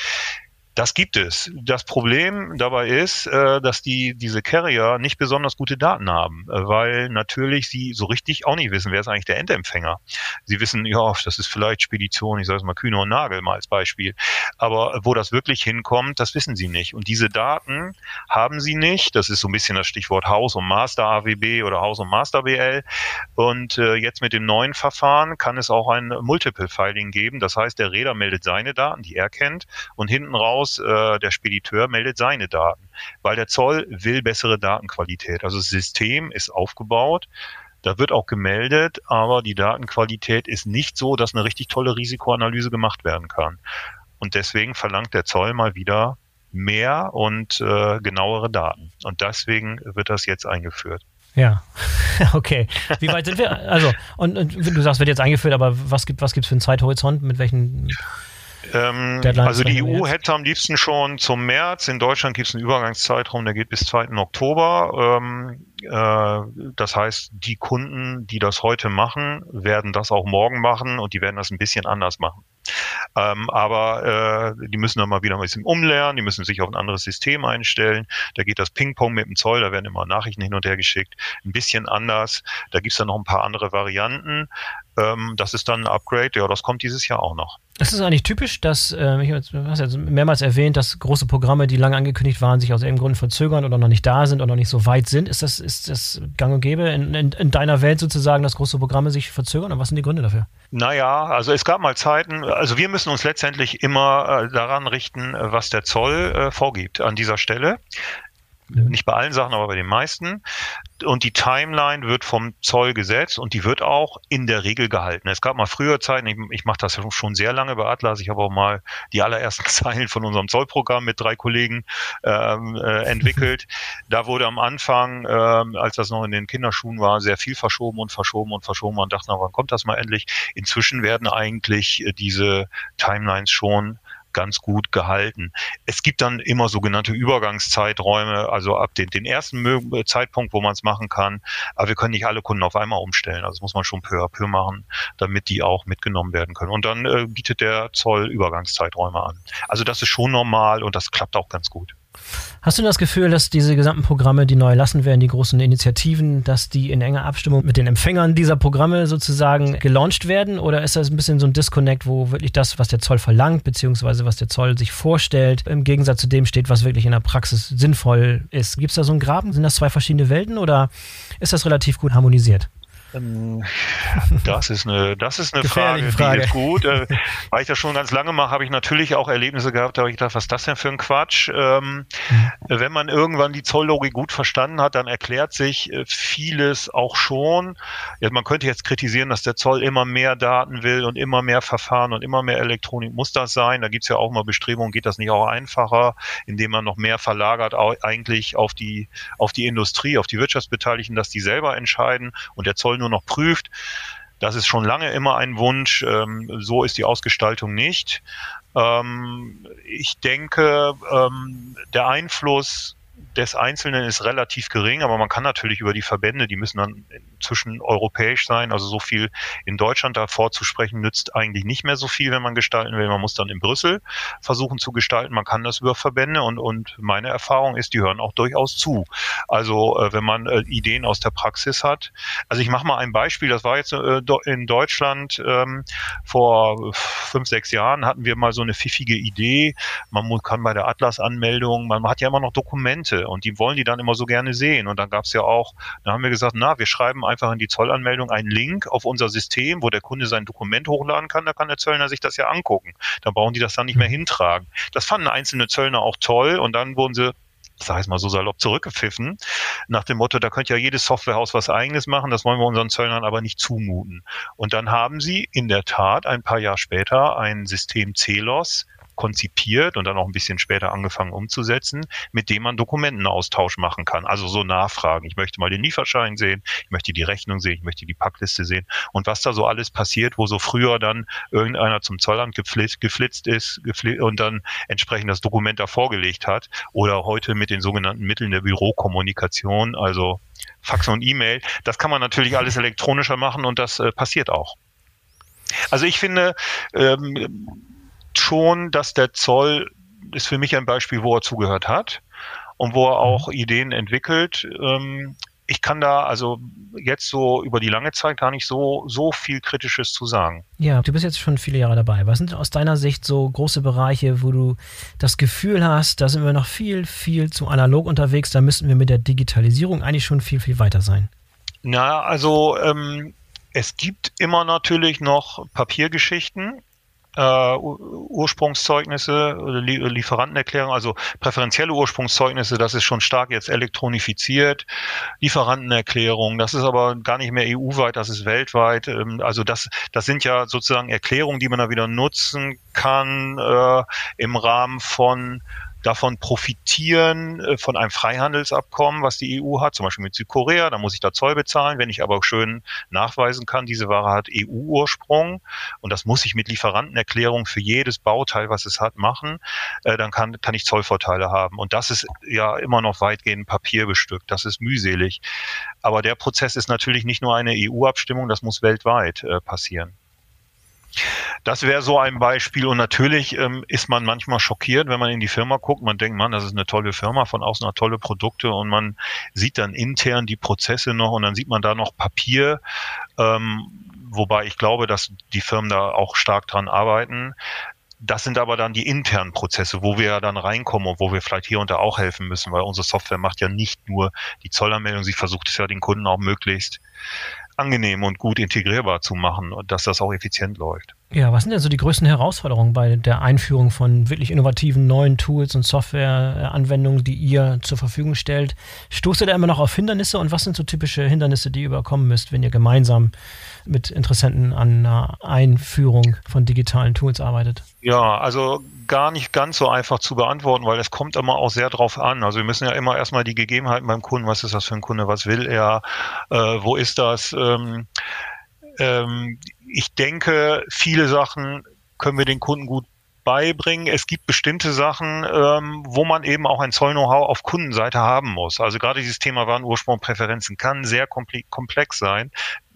Das gibt es. Das Problem dabei ist, äh, dass die, diese Carrier nicht besonders gute Daten haben, äh, weil natürlich sie so richtig auch nicht wissen, wer ist eigentlich der Endempfänger. Sie wissen, ja, das ist vielleicht Spedition, ich sage es mal Kühne und Nagel mal als Beispiel. Aber wo das wirklich hinkommt, das wissen sie nicht. Und diese Daten haben sie nicht. Das ist so ein bisschen das Stichwort Haus- und Master AWB oder Haus- und Master BL. Und äh, jetzt mit dem neuen Verfahren kann es auch ein Multiple Filing geben. Das heißt, der Räder meldet seine Daten, die er kennt, und hinten raus aus, äh, der Spediteur meldet seine Daten, weil der Zoll will bessere Datenqualität. Also das System ist aufgebaut, da wird auch gemeldet, aber die Datenqualität ist nicht so, dass eine richtig tolle Risikoanalyse gemacht werden kann. Und deswegen verlangt der Zoll mal wieder mehr und äh, genauere Daten. Und deswegen wird das jetzt eingeführt. Ja, okay. Wie weit sind wir? Also, und, und du sagst, wird jetzt eingeführt, aber was gibt es für einen Zeithorizont? Mit welchen ähm, also die EU hätte am liebsten schon zum März. In Deutschland gibt es einen Übergangszeitraum, der geht bis 2. Oktober. Ähm, äh, das heißt, die Kunden, die das heute machen, werden das auch morgen machen und die werden das ein bisschen anders machen. Ähm, aber äh, die müssen dann mal wieder ein bisschen umlernen, die müssen sich auf ein anderes System einstellen. Da geht das Ping-Pong mit dem Zoll, da werden immer Nachrichten hin und her geschickt. Ein bisschen anders. Da gibt's dann noch ein paar andere Varianten. Ähm, das ist dann ein Upgrade, ja, das kommt dieses Jahr auch noch. Es ist eigentlich typisch, dass, äh, ich habe es mehrmals erwähnt, dass große Programme, die lange angekündigt waren, sich aus irgendeinem Grund verzögern oder noch nicht da sind oder noch nicht so weit sind. Ist das, ist das gang und gäbe in, in, in deiner Welt sozusagen, dass große Programme sich verzögern? Und was sind die Gründe dafür? Naja, also es gab mal Zeiten, also wir müssen uns letztendlich immer äh, daran richten, was der Zoll äh, vorgibt an dieser Stelle. Nicht bei allen Sachen, aber bei den meisten. Und die Timeline wird vom Zoll gesetzt und die wird auch in der Regel gehalten. Es gab mal früher Zeiten, ich, ich mache das schon sehr lange bei Atlas, ich habe auch mal die allerersten Zeilen von unserem Zollprogramm mit drei Kollegen ähm, äh, entwickelt. Da wurde am Anfang, ähm, als das noch in den Kinderschuhen war, sehr viel verschoben und verschoben und verschoben. Man dachte, na, wann kommt das mal endlich? Inzwischen werden eigentlich äh, diese Timelines schon ganz gut gehalten. Es gibt dann immer sogenannte Übergangszeiträume, also ab den, den ersten Zeitpunkt, wo man es machen kann. Aber wir können nicht alle Kunden auf einmal umstellen. Also das muss man schon peu à peu machen, damit die auch mitgenommen werden können. Und dann äh, bietet der Zoll Übergangszeiträume an. Also das ist schon normal und das klappt auch ganz gut. Hast du das Gefühl, dass diese gesamten Programme, die neu lassen werden, die großen Initiativen, dass die in enger Abstimmung mit den Empfängern dieser Programme sozusagen gelauncht werden? Oder ist das ein bisschen so ein Disconnect, wo wirklich das, was der Zoll verlangt, beziehungsweise was der Zoll sich vorstellt, im Gegensatz zu dem steht, was wirklich in der Praxis sinnvoll ist? Gibt es da so einen Graben? Sind das zwei verschiedene Welten oder ist das relativ gut harmonisiert? Ähm, das ist eine, das ist eine Frage, Frage, die ist gut. Äh, weil ich das schon ganz lange mache, habe ich natürlich auch Erlebnisse gehabt, da habe ich gedacht, was ist das denn für ein Quatsch? Ähm, mhm. Wenn man irgendwann die Zolllogik gut verstanden hat, dann erklärt sich äh, vieles auch schon. Ja, man könnte jetzt kritisieren, dass der Zoll immer mehr Daten will und immer mehr Verfahren und immer mehr Elektronik. Muss das sein? Da gibt es ja auch mal Bestrebungen, geht das nicht auch einfacher, indem man noch mehr verlagert eigentlich auf die, auf die Industrie, auf die Wirtschaftsbeteiligten, dass die selber entscheiden und der Zoll nur noch prüft. Das ist schon lange immer ein Wunsch. Ähm, so ist die Ausgestaltung nicht. Ähm, ich denke, ähm, der Einfluss des Einzelnen ist relativ gering, aber man kann natürlich über die Verbände, die müssen dann inzwischen europäisch sein, also so viel in Deutschland da vorzusprechen, nützt eigentlich nicht mehr so viel, wenn man gestalten will. Man muss dann in Brüssel versuchen zu gestalten. Man kann das über Verbände und, und meine Erfahrung ist, die hören auch durchaus zu. Also äh, wenn man äh, Ideen aus der Praxis hat. Also ich mache mal ein Beispiel, das war jetzt äh, in Deutschland ähm, vor fünf, sechs Jahren hatten wir mal so eine pfiffige Idee. Man kann bei der Atlas-Anmeldung, man hat ja immer noch Dokumente und die wollen die dann immer so gerne sehen. Und dann gab es ja auch, da haben wir gesagt, na, wir schreiben einfach in die Zollanmeldung einen Link auf unser System, wo der Kunde sein Dokument hochladen kann, da kann der Zöllner sich das ja angucken. Dann brauchen die das dann nicht mehr hintragen. Das fanden einzelne Zöllner auch toll und dann wurden sie sag ich mal so salopp zurückgepfiffen, nach dem Motto, da könnte ja jedes Softwarehaus was eigenes machen, das wollen wir unseren Zöllnern aber nicht zumuten. Und dann haben sie in der Tat ein paar Jahre später ein System CELOS konzipiert und dann auch ein bisschen später angefangen umzusetzen, mit dem man Dokumentenaustausch machen kann. Also so Nachfragen. Ich möchte mal den Lieferschein sehen, ich möchte die Rechnung sehen, ich möchte die Packliste sehen und was da so alles passiert, wo so früher dann irgendeiner zum Zollamt geflitzt, geflitzt ist geflitzt und dann entsprechend das Dokument da vorgelegt hat oder heute mit den sogenannten Mitteln der Bürokommunikation, also Fax und E-Mail. Das kann man natürlich alles elektronischer machen und das äh, passiert auch. Also ich finde, ähm, schon, dass der Zoll ist für mich ein Beispiel, wo er zugehört hat und wo er mhm. auch Ideen entwickelt. Ähm, ich kann da also jetzt so über die lange Zeit gar nicht so, so viel Kritisches zu sagen. Ja, du bist jetzt schon viele Jahre dabei. Was sind aus deiner Sicht so große Bereiche, wo du das Gefühl hast, da sind wir noch viel, viel zu analog unterwegs, da müssten wir mit der Digitalisierung eigentlich schon viel, viel weiter sein? Na, also ähm, es gibt immer natürlich noch Papiergeschichten äh, Ursprungszeugnisse, Lieferantenerklärung, also präferenzielle Ursprungszeugnisse, das ist schon stark jetzt elektronifiziert. Lieferantenerklärung, das ist aber gar nicht mehr EU-weit, das ist weltweit. Ähm, also das, das sind ja sozusagen Erklärungen, die man da wieder nutzen kann äh, im Rahmen von davon profitieren äh, von einem Freihandelsabkommen, was die EU hat, zum Beispiel mit Südkorea. Da muss ich da Zoll bezahlen. Wenn ich aber schön nachweisen kann, diese Ware hat EU-Ursprung und das muss ich mit Lieferantenerklärung für jedes Bauteil, was es hat, machen, äh, dann kann, kann ich Zollvorteile haben. Und das ist ja immer noch weitgehend papierbestückt. Das ist mühselig. Aber der Prozess ist natürlich nicht nur eine EU-Abstimmung, das muss weltweit äh, passieren. Das wäre so ein Beispiel. Und natürlich ähm, ist man manchmal schockiert, wenn man in die Firma guckt. Man denkt, man, das ist eine tolle Firma, von außen hat tolle Produkte und man sieht dann intern die Prozesse noch und dann sieht man da noch Papier. Ähm, wobei ich glaube, dass die Firmen da auch stark dran arbeiten. Das sind aber dann die internen Prozesse, wo wir ja dann reinkommen und wo wir vielleicht hier und da auch helfen müssen, weil unsere Software macht ja nicht nur die Zollanmeldung, sie versucht es ja den Kunden auch möglichst angenehm und gut integrierbar zu machen und dass das auch effizient läuft. Ja, was sind denn so die größten Herausforderungen bei der Einführung von wirklich innovativen neuen Tools und Softwareanwendungen, die ihr zur Verfügung stellt? Stoßt ihr da immer noch auf Hindernisse und was sind so typische Hindernisse, die ihr überkommen müsst, wenn ihr gemeinsam mit Interessenten an einer Einführung von digitalen Tools arbeitet? Ja, also gar nicht ganz so einfach zu beantworten, weil es kommt immer auch sehr drauf an. Also wir müssen ja immer erstmal die Gegebenheiten beim Kunden, was ist das für ein Kunde, was will er, äh, wo ist das? Ähm, ähm, ich denke, viele Sachen können wir den Kunden gut beibringen. Es gibt bestimmte Sachen, ähm, wo man eben auch ein Zoll-Know-how auf Kundenseite haben muss. Also gerade dieses Thema Warenursprung, Präferenzen kann sehr komplex sein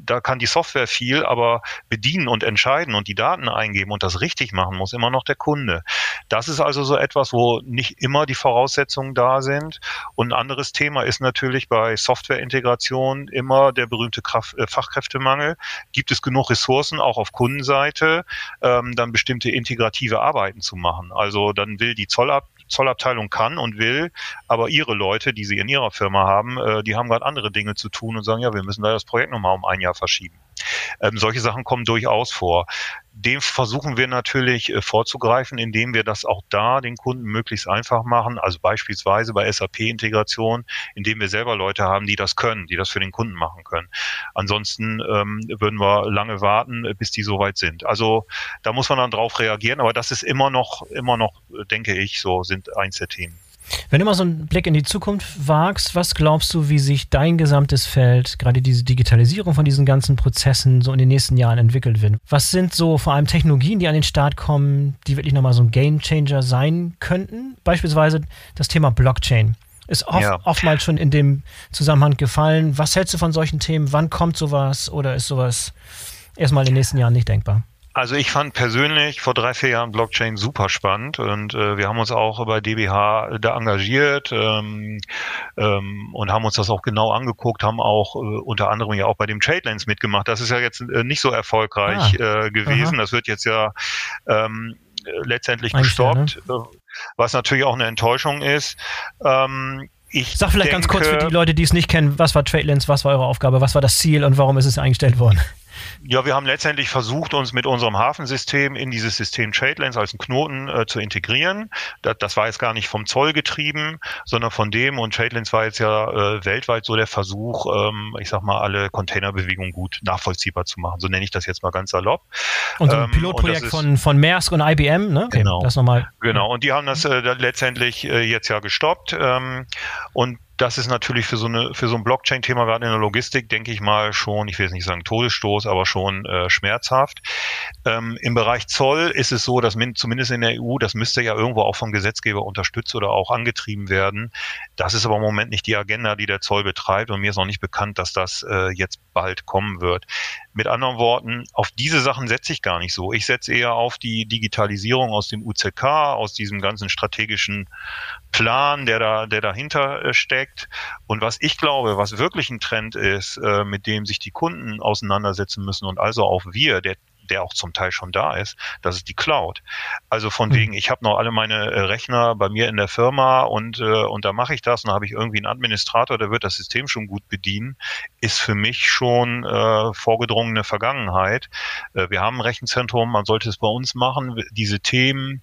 da kann die Software viel, aber bedienen und entscheiden und die Daten eingeben und das richtig machen muss immer noch der Kunde. Das ist also so etwas, wo nicht immer die Voraussetzungen da sind. Und ein anderes Thema ist natürlich bei Softwareintegration immer der berühmte Kraft, äh, Fachkräftemangel. Gibt es genug Ressourcen auch auf Kundenseite, ähm, dann bestimmte integrative Arbeiten zu machen? Also dann will die Zollab Zollabteilung kann und will, aber ihre Leute, die sie in ihrer Firma haben, äh, die haben gerade andere Dinge zu tun und sagen, ja, wir müssen da das Projekt nochmal um ein Jahr verschieben. Ähm, solche Sachen kommen durchaus vor. Dem versuchen wir natürlich äh, vorzugreifen, indem wir das auch da den Kunden möglichst einfach machen. Also beispielsweise bei SAP-Integration, indem wir selber Leute haben, die das können, die das für den Kunden machen können. Ansonsten ähm, würden wir lange warten, bis die soweit sind. Also da muss man dann drauf reagieren, aber das ist immer noch, immer noch, denke ich, so sind eins der Themen. Wenn du mal so einen Blick in die Zukunft wagst, was glaubst du, wie sich dein gesamtes Feld, gerade diese Digitalisierung von diesen ganzen Prozessen so in den nächsten Jahren entwickelt wird? Was sind so vor allem Technologien, die an den Start kommen, die wirklich nochmal so ein Gamechanger sein könnten? Beispielsweise das Thema Blockchain. Ist oft, ja. oftmals schon in dem Zusammenhang gefallen. Was hältst du von solchen Themen? Wann kommt sowas oder ist sowas erstmal in den nächsten Jahren nicht denkbar? Also ich fand persönlich vor drei, vier Jahren Blockchain super spannend und äh, wir haben uns auch bei DBH da engagiert ähm, ähm, und haben uns das auch genau angeguckt, haben auch äh, unter anderem ja auch bei dem Tradelens mitgemacht. Das ist ja jetzt äh, nicht so erfolgreich ah. äh, gewesen. Aha. Das wird jetzt ja ähm, letztendlich Eigentlich gestoppt, ja, ne? Äh, was natürlich auch eine Enttäuschung ist. Ähm, ich Sag vielleicht denke, ganz kurz für die Leute, die es nicht kennen, was war Tradelens, was war eure Aufgabe, was war das Ziel und warum ist es eingestellt worden? Ja, wir haben letztendlich versucht, uns mit unserem Hafensystem in dieses System TradeLens als einen Knoten äh, zu integrieren. Das, das, war jetzt gar nicht vom Zoll getrieben, sondern von dem und TradeLens war jetzt ja äh, weltweit so der Versuch, ähm, ich sag mal, alle Containerbewegungen gut nachvollziehbar zu machen. So nenne ich das jetzt mal ganz salopp. Und so ein ähm, Pilotprojekt von, von Maersk und IBM, ne? Okay, genau. Das nochmal. Genau. Und die haben das äh, letztendlich äh, jetzt ja gestoppt. Ähm, und das ist natürlich für so eine für so ein Blockchain-Thema gerade in der Logistik, denke ich mal schon, ich will jetzt nicht sagen Todesstoß, aber schon äh, schmerzhaft. Ähm, Im Bereich Zoll ist es so, dass min, zumindest in der EU, das müsste ja irgendwo auch vom Gesetzgeber unterstützt oder auch angetrieben werden. Das ist aber im Moment nicht die Agenda, die der Zoll betreibt und mir ist auch nicht bekannt, dass das äh, jetzt bald kommen wird. Mit anderen Worten, auf diese Sachen setze ich gar nicht so. Ich setze eher auf die Digitalisierung aus dem UZK, aus diesem ganzen strategischen Plan, der da, der dahinter äh, steckt. Und was ich glaube, was wirklich ein Trend ist, äh, mit dem sich die Kunden auseinandersetzen müssen und also auch wir, der der auch zum Teil schon da ist, das ist die Cloud. Also von mhm. wegen, ich habe noch alle meine äh, Rechner bei mir in der Firma und, äh, und da mache ich das und da habe ich irgendwie einen Administrator, der wird das System schon gut bedienen, ist für mich schon äh, vorgedrungene Vergangenheit. Äh, wir haben ein Rechenzentrum, man sollte es bei uns machen. Diese Themen,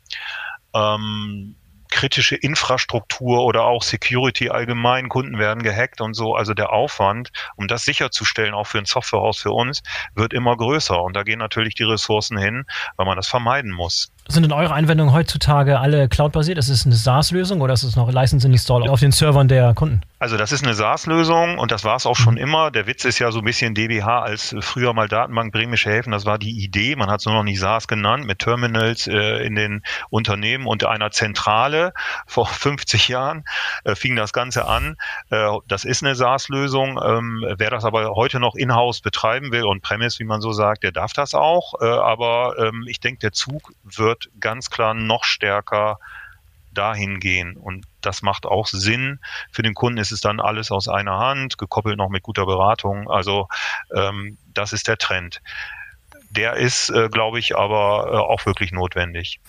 ähm, kritische Infrastruktur oder auch Security allgemein, Kunden werden gehackt und so. Also der Aufwand, um das sicherzustellen, auch für ein Softwarehaus für uns, wird immer größer. Und da gehen natürlich die Ressourcen hin, weil man das vermeiden muss. Sind denn eure Anwendungen heutzutage alle cloud-basiert? Ist es eine SaaS-Lösung oder ist es noch License and Install auf den Servern der Kunden? Also das ist eine SaaS-Lösung und das war es auch schon mhm. immer. Der Witz ist ja so ein bisschen DBH als früher mal Datenbank Bremische Häfen. Das war die Idee. Man hat es nur noch nicht SaaS genannt mit Terminals äh, in den Unternehmen und einer Zentrale. Vor 50 Jahren äh, fing das Ganze an. Äh, das ist eine SaaS-Lösung. Ähm, wer das aber heute noch in-house betreiben will und Premise, wie man so sagt, der darf das auch. Äh, aber ähm, ich denke, der Zug wird wird ganz klar noch stärker dahin gehen. Und das macht auch Sinn. Für den Kunden ist es dann alles aus einer Hand, gekoppelt noch mit guter Beratung. Also ähm, das ist der Trend der ist, äh, glaube ich, aber äh, auch wirklich notwendig.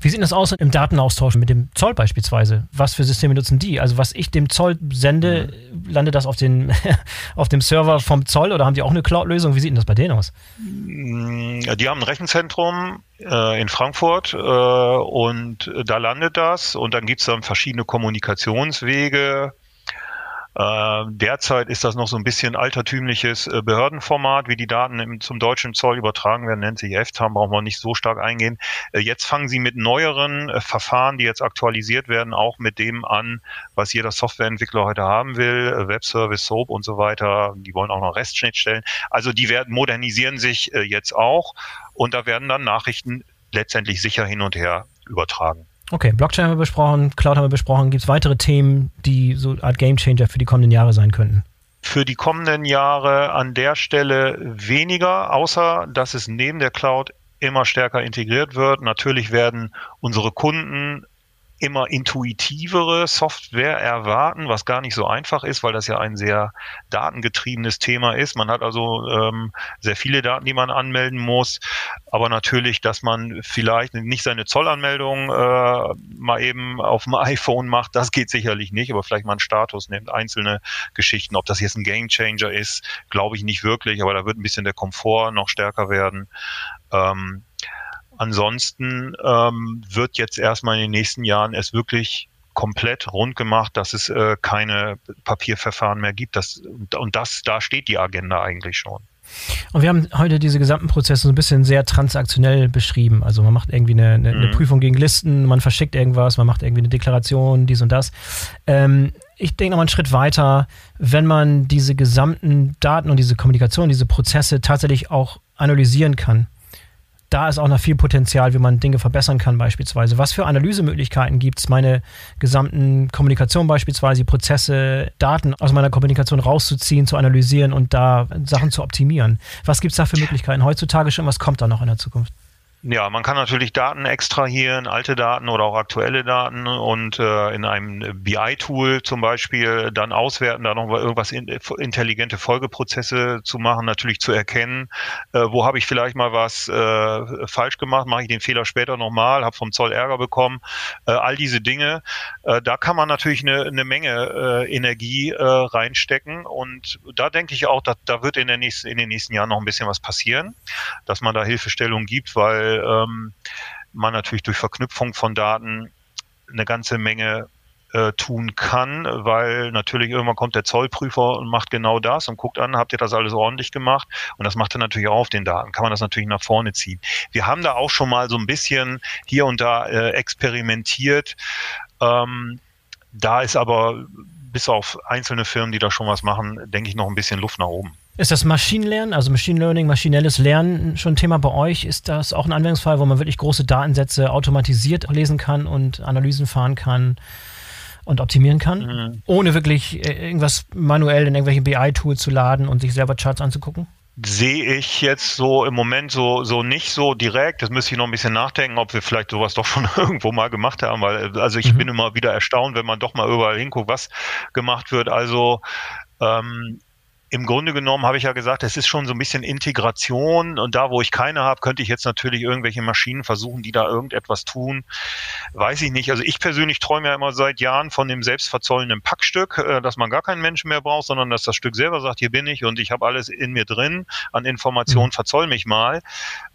Wie sieht das aus im Datenaustausch mit dem Zoll beispielsweise? Was für Systeme nutzen die? Also was ich dem Zoll sende, mhm. landet das auf, den, auf dem Server vom Zoll oder haben die auch eine Cloud-Lösung? Wie sieht denn das bei denen aus? Mm, die haben ein Rechenzentrum äh, in Frankfurt äh, und da landet das und dann gibt es dann verschiedene Kommunikationswege derzeit ist das noch so ein bisschen altertümliches äh, Behördenformat, wie die Daten zum deutschen Zoll übertragen werden, nennt sich EFTAM, brauchen wir nicht so stark eingehen. Äh, jetzt fangen sie mit neueren äh, Verfahren, die jetzt aktualisiert werden, auch mit dem an, was jeder Softwareentwickler heute haben will, Webservice, SOAP und so weiter. Die wollen auch noch REST-Schnittstellen. Also die werden modernisieren sich jetzt auch und da werden dann Nachrichten letztendlich sicher hin und her übertragen. Okay, Blockchain haben wir besprochen, Cloud haben wir besprochen. Gibt es weitere Themen, die so eine Art Gamechanger für die kommenden Jahre sein könnten? Für die kommenden Jahre an der Stelle weniger, außer dass es neben der Cloud immer stärker integriert wird. Natürlich werden unsere Kunden immer intuitivere Software erwarten, was gar nicht so einfach ist, weil das ja ein sehr datengetriebenes Thema ist. Man hat also ähm, sehr viele Daten, die man anmelden muss, aber natürlich, dass man vielleicht nicht seine Zollanmeldung äh, mal eben auf dem iPhone macht, das geht sicherlich nicht, aber vielleicht mal einen Status nimmt, einzelne Geschichten. Ob das jetzt ein Gamechanger ist, glaube ich nicht wirklich, aber da wird ein bisschen der Komfort noch stärker werden. Ähm, Ansonsten ähm, wird jetzt erstmal in den nächsten Jahren es wirklich komplett rund gemacht, dass es äh, keine Papierverfahren mehr gibt. Das, und das, da steht die Agenda eigentlich schon. Und wir haben heute diese gesamten Prozesse so ein bisschen sehr transaktionell beschrieben. Also man macht irgendwie eine, eine, mhm. eine Prüfung gegen Listen, man verschickt irgendwas, man macht irgendwie eine Deklaration, dies und das. Ähm, ich denke noch mal einen Schritt weiter, wenn man diese gesamten Daten und diese Kommunikation, diese Prozesse tatsächlich auch analysieren kann da ist auch noch viel Potenzial, wie man Dinge verbessern kann beispielsweise. Was für Analysemöglichkeiten gibt es, meine gesamten Kommunikation beispielsweise, Prozesse, Daten aus meiner Kommunikation rauszuziehen, zu analysieren und da Sachen zu optimieren? Was gibt es da für Möglichkeiten heutzutage schon? Was kommt da noch in der Zukunft? Ja, man kann natürlich Daten extrahieren, alte Daten oder auch aktuelle Daten und äh, in einem BI-Tool zum Beispiel dann auswerten, da noch irgendwas in, intelligente Folgeprozesse zu machen, natürlich zu erkennen, äh, wo habe ich vielleicht mal was äh, falsch gemacht, mache ich den Fehler später nochmal, habe vom Zoll Ärger bekommen, äh, all diese Dinge, äh, da kann man natürlich eine, eine Menge äh, Energie reinstecken und da denke ich auch, dass, da wird in, der nächsten, in den nächsten Jahren noch ein bisschen was passieren, dass man da Hilfestellung gibt, weil ähm, man natürlich durch Verknüpfung von Daten eine ganze Menge äh, tun kann, weil natürlich irgendwann kommt der Zollprüfer und macht genau das und guckt an, habt ihr das alles ordentlich gemacht? Und das macht er natürlich auch auf den Daten, kann man das natürlich nach vorne ziehen. Wir haben da auch schon mal so ein bisschen hier und da äh, experimentiert. Ähm, da ist aber bis auf einzelne Firmen, die da schon was machen, denke ich noch ein bisschen Luft nach oben. Ist das Maschinenlernen, also Machine Learning, maschinelles Lernen schon ein Thema bei euch? Ist das auch ein Anwendungsfall, wo man wirklich große Datensätze automatisiert lesen kann und Analysen fahren kann und optimieren kann, mhm. ohne wirklich äh, irgendwas manuell in irgendwelche BI-Tools zu laden und sich selber Charts anzugucken? sehe ich jetzt so im Moment so, so nicht so direkt. Das müsste ich noch ein bisschen nachdenken, ob wir vielleicht sowas doch schon irgendwo mal gemacht haben, weil, also ich mhm. bin immer wieder erstaunt, wenn man doch mal überall hinguckt, was gemacht wird. Also, ähm, im Grunde genommen habe ich ja gesagt, es ist schon so ein bisschen Integration und da, wo ich keine habe, könnte ich jetzt natürlich irgendwelche Maschinen versuchen, die da irgendetwas tun. Weiß ich nicht. Also ich persönlich träume ja immer seit Jahren von dem selbstverzollenden Packstück, äh, dass man gar keinen Menschen mehr braucht, sondern dass das Stück selber sagt, hier bin ich und ich habe alles in mir drin an Informationen, mhm. verzoll mich mal.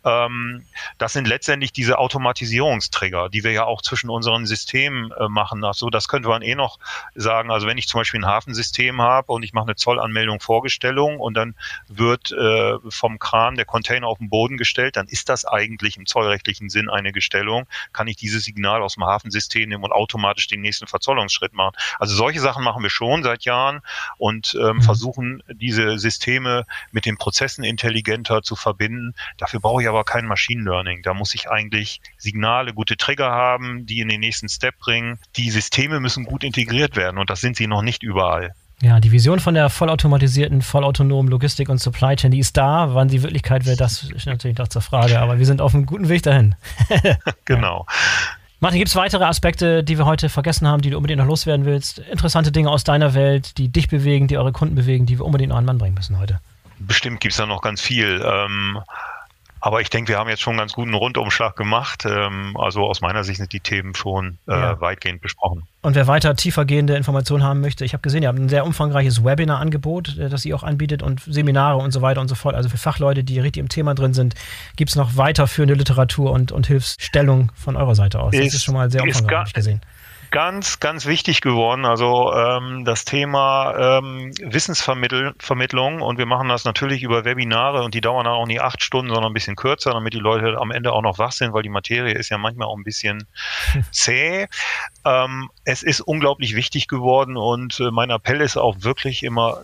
Ähm, das sind letztendlich diese Automatisierungstrigger, die wir ja auch zwischen unseren Systemen äh, machen. Ach so, das könnte man eh noch sagen. Also wenn ich zum Beispiel ein Hafensystem habe und ich mache eine Zollanmeldung Vorgestellung und dann wird äh, vom Kran der Container auf den Boden gestellt, dann ist das eigentlich im zollrechtlichen Sinn eine Gestellung. Kann ich dieses Signal aus dem Hafensystem nehmen und automatisch den nächsten Verzollungsschritt machen. Also solche Sachen machen wir schon seit Jahren und ähm, mhm. versuchen diese Systeme mit den Prozessen intelligenter zu verbinden. Dafür brauche ich aber kein Machine Learning. Da muss ich eigentlich Signale, gute Trigger haben, die in den nächsten Step bringen. Die Systeme müssen gut integriert werden und das sind sie noch nicht überall. Ja, die Vision von der vollautomatisierten, vollautonomen Logistik und Supply Chain, die ist da. Wann die Wirklichkeit wird, das ist natürlich noch zur Frage, aber wir sind auf einem guten Weg dahin. genau. Martin, gibt es weitere Aspekte, die wir heute vergessen haben, die du unbedingt noch loswerden willst? Interessante Dinge aus deiner Welt, die dich bewegen, die eure Kunden bewegen, die wir unbedingt noch an den Mann bringen müssen heute? Bestimmt gibt es da noch ganz viel. Ähm, aber ich denke, wir haben jetzt schon einen ganz guten Rundumschlag gemacht. Ähm, also aus meiner Sicht sind die Themen schon äh, ja. weitgehend besprochen. Und wer weiter tiefergehende Informationen haben möchte, ich habe gesehen, ihr habt ein sehr umfangreiches Webinar-Angebot, äh, das ihr auch anbietet und Seminare und so weiter und so fort. Also für Fachleute, die richtig im Thema drin sind, gibt es noch weiterführende Literatur und, und Hilfsstellung von eurer Seite aus. Das ist, ist schon mal sehr umfangreich, gesehen ganz, ganz wichtig geworden. Also ähm, das Thema ähm, Wissensvermittlung und wir machen das natürlich über Webinare und die dauern auch nicht acht Stunden, sondern ein bisschen kürzer, damit die Leute am Ende auch noch wach sind, weil die Materie ist ja manchmal auch ein bisschen zäh. Ähm, es ist unglaublich wichtig geworden und äh, mein Appell ist auch wirklich immer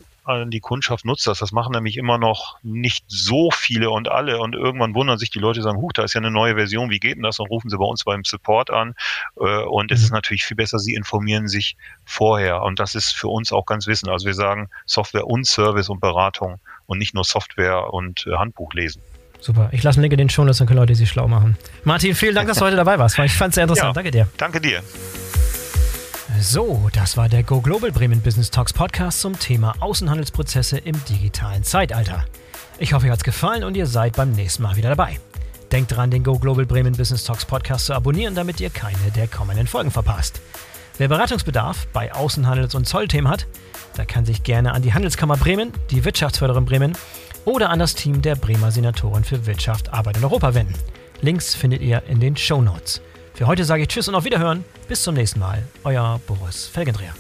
die Kundschaft nutzt das. Das machen nämlich immer noch nicht so viele und alle. Und irgendwann wundern sich die Leute, sagen, huch, da ist ja eine neue Version, wie geht denn das? Und rufen sie bei uns beim Support an. Äh, und es ist mhm. natürlich viel besser, sie informieren sich vorher. Und das ist für uns auch ganz wissen. Also wir sagen Software und Service und Beratung und nicht nur Software und äh, Handbuch lesen. Super. Ich lasse einen Link in den Show, dann können Leute sich schlau machen. Martin, vielen Dank, dass du heute dabei warst. Ich fand es sehr interessant. Ja, danke dir. Danke dir. So, das war der Go Global Bremen Business Talks Podcast zum Thema Außenhandelsprozesse im digitalen Zeitalter. Ich hoffe, euch es gefallen und ihr seid beim nächsten Mal wieder dabei. Denkt dran, den Go Global Bremen Business Talks Podcast zu abonnieren, damit ihr keine der kommenden Folgen verpasst. Wer Beratungsbedarf bei Außenhandels- und Zollthemen hat, der kann sich gerne an die Handelskammer Bremen, die Wirtschaftsförderin Bremen oder an das Team der Bremer Senatoren für Wirtschaft, Arbeit und Europa wenden. Links findet ihr in den Show Notes. Für heute sage ich Tschüss und auf Wiederhören. Bis zum nächsten Mal. Euer Boris Felgendreher.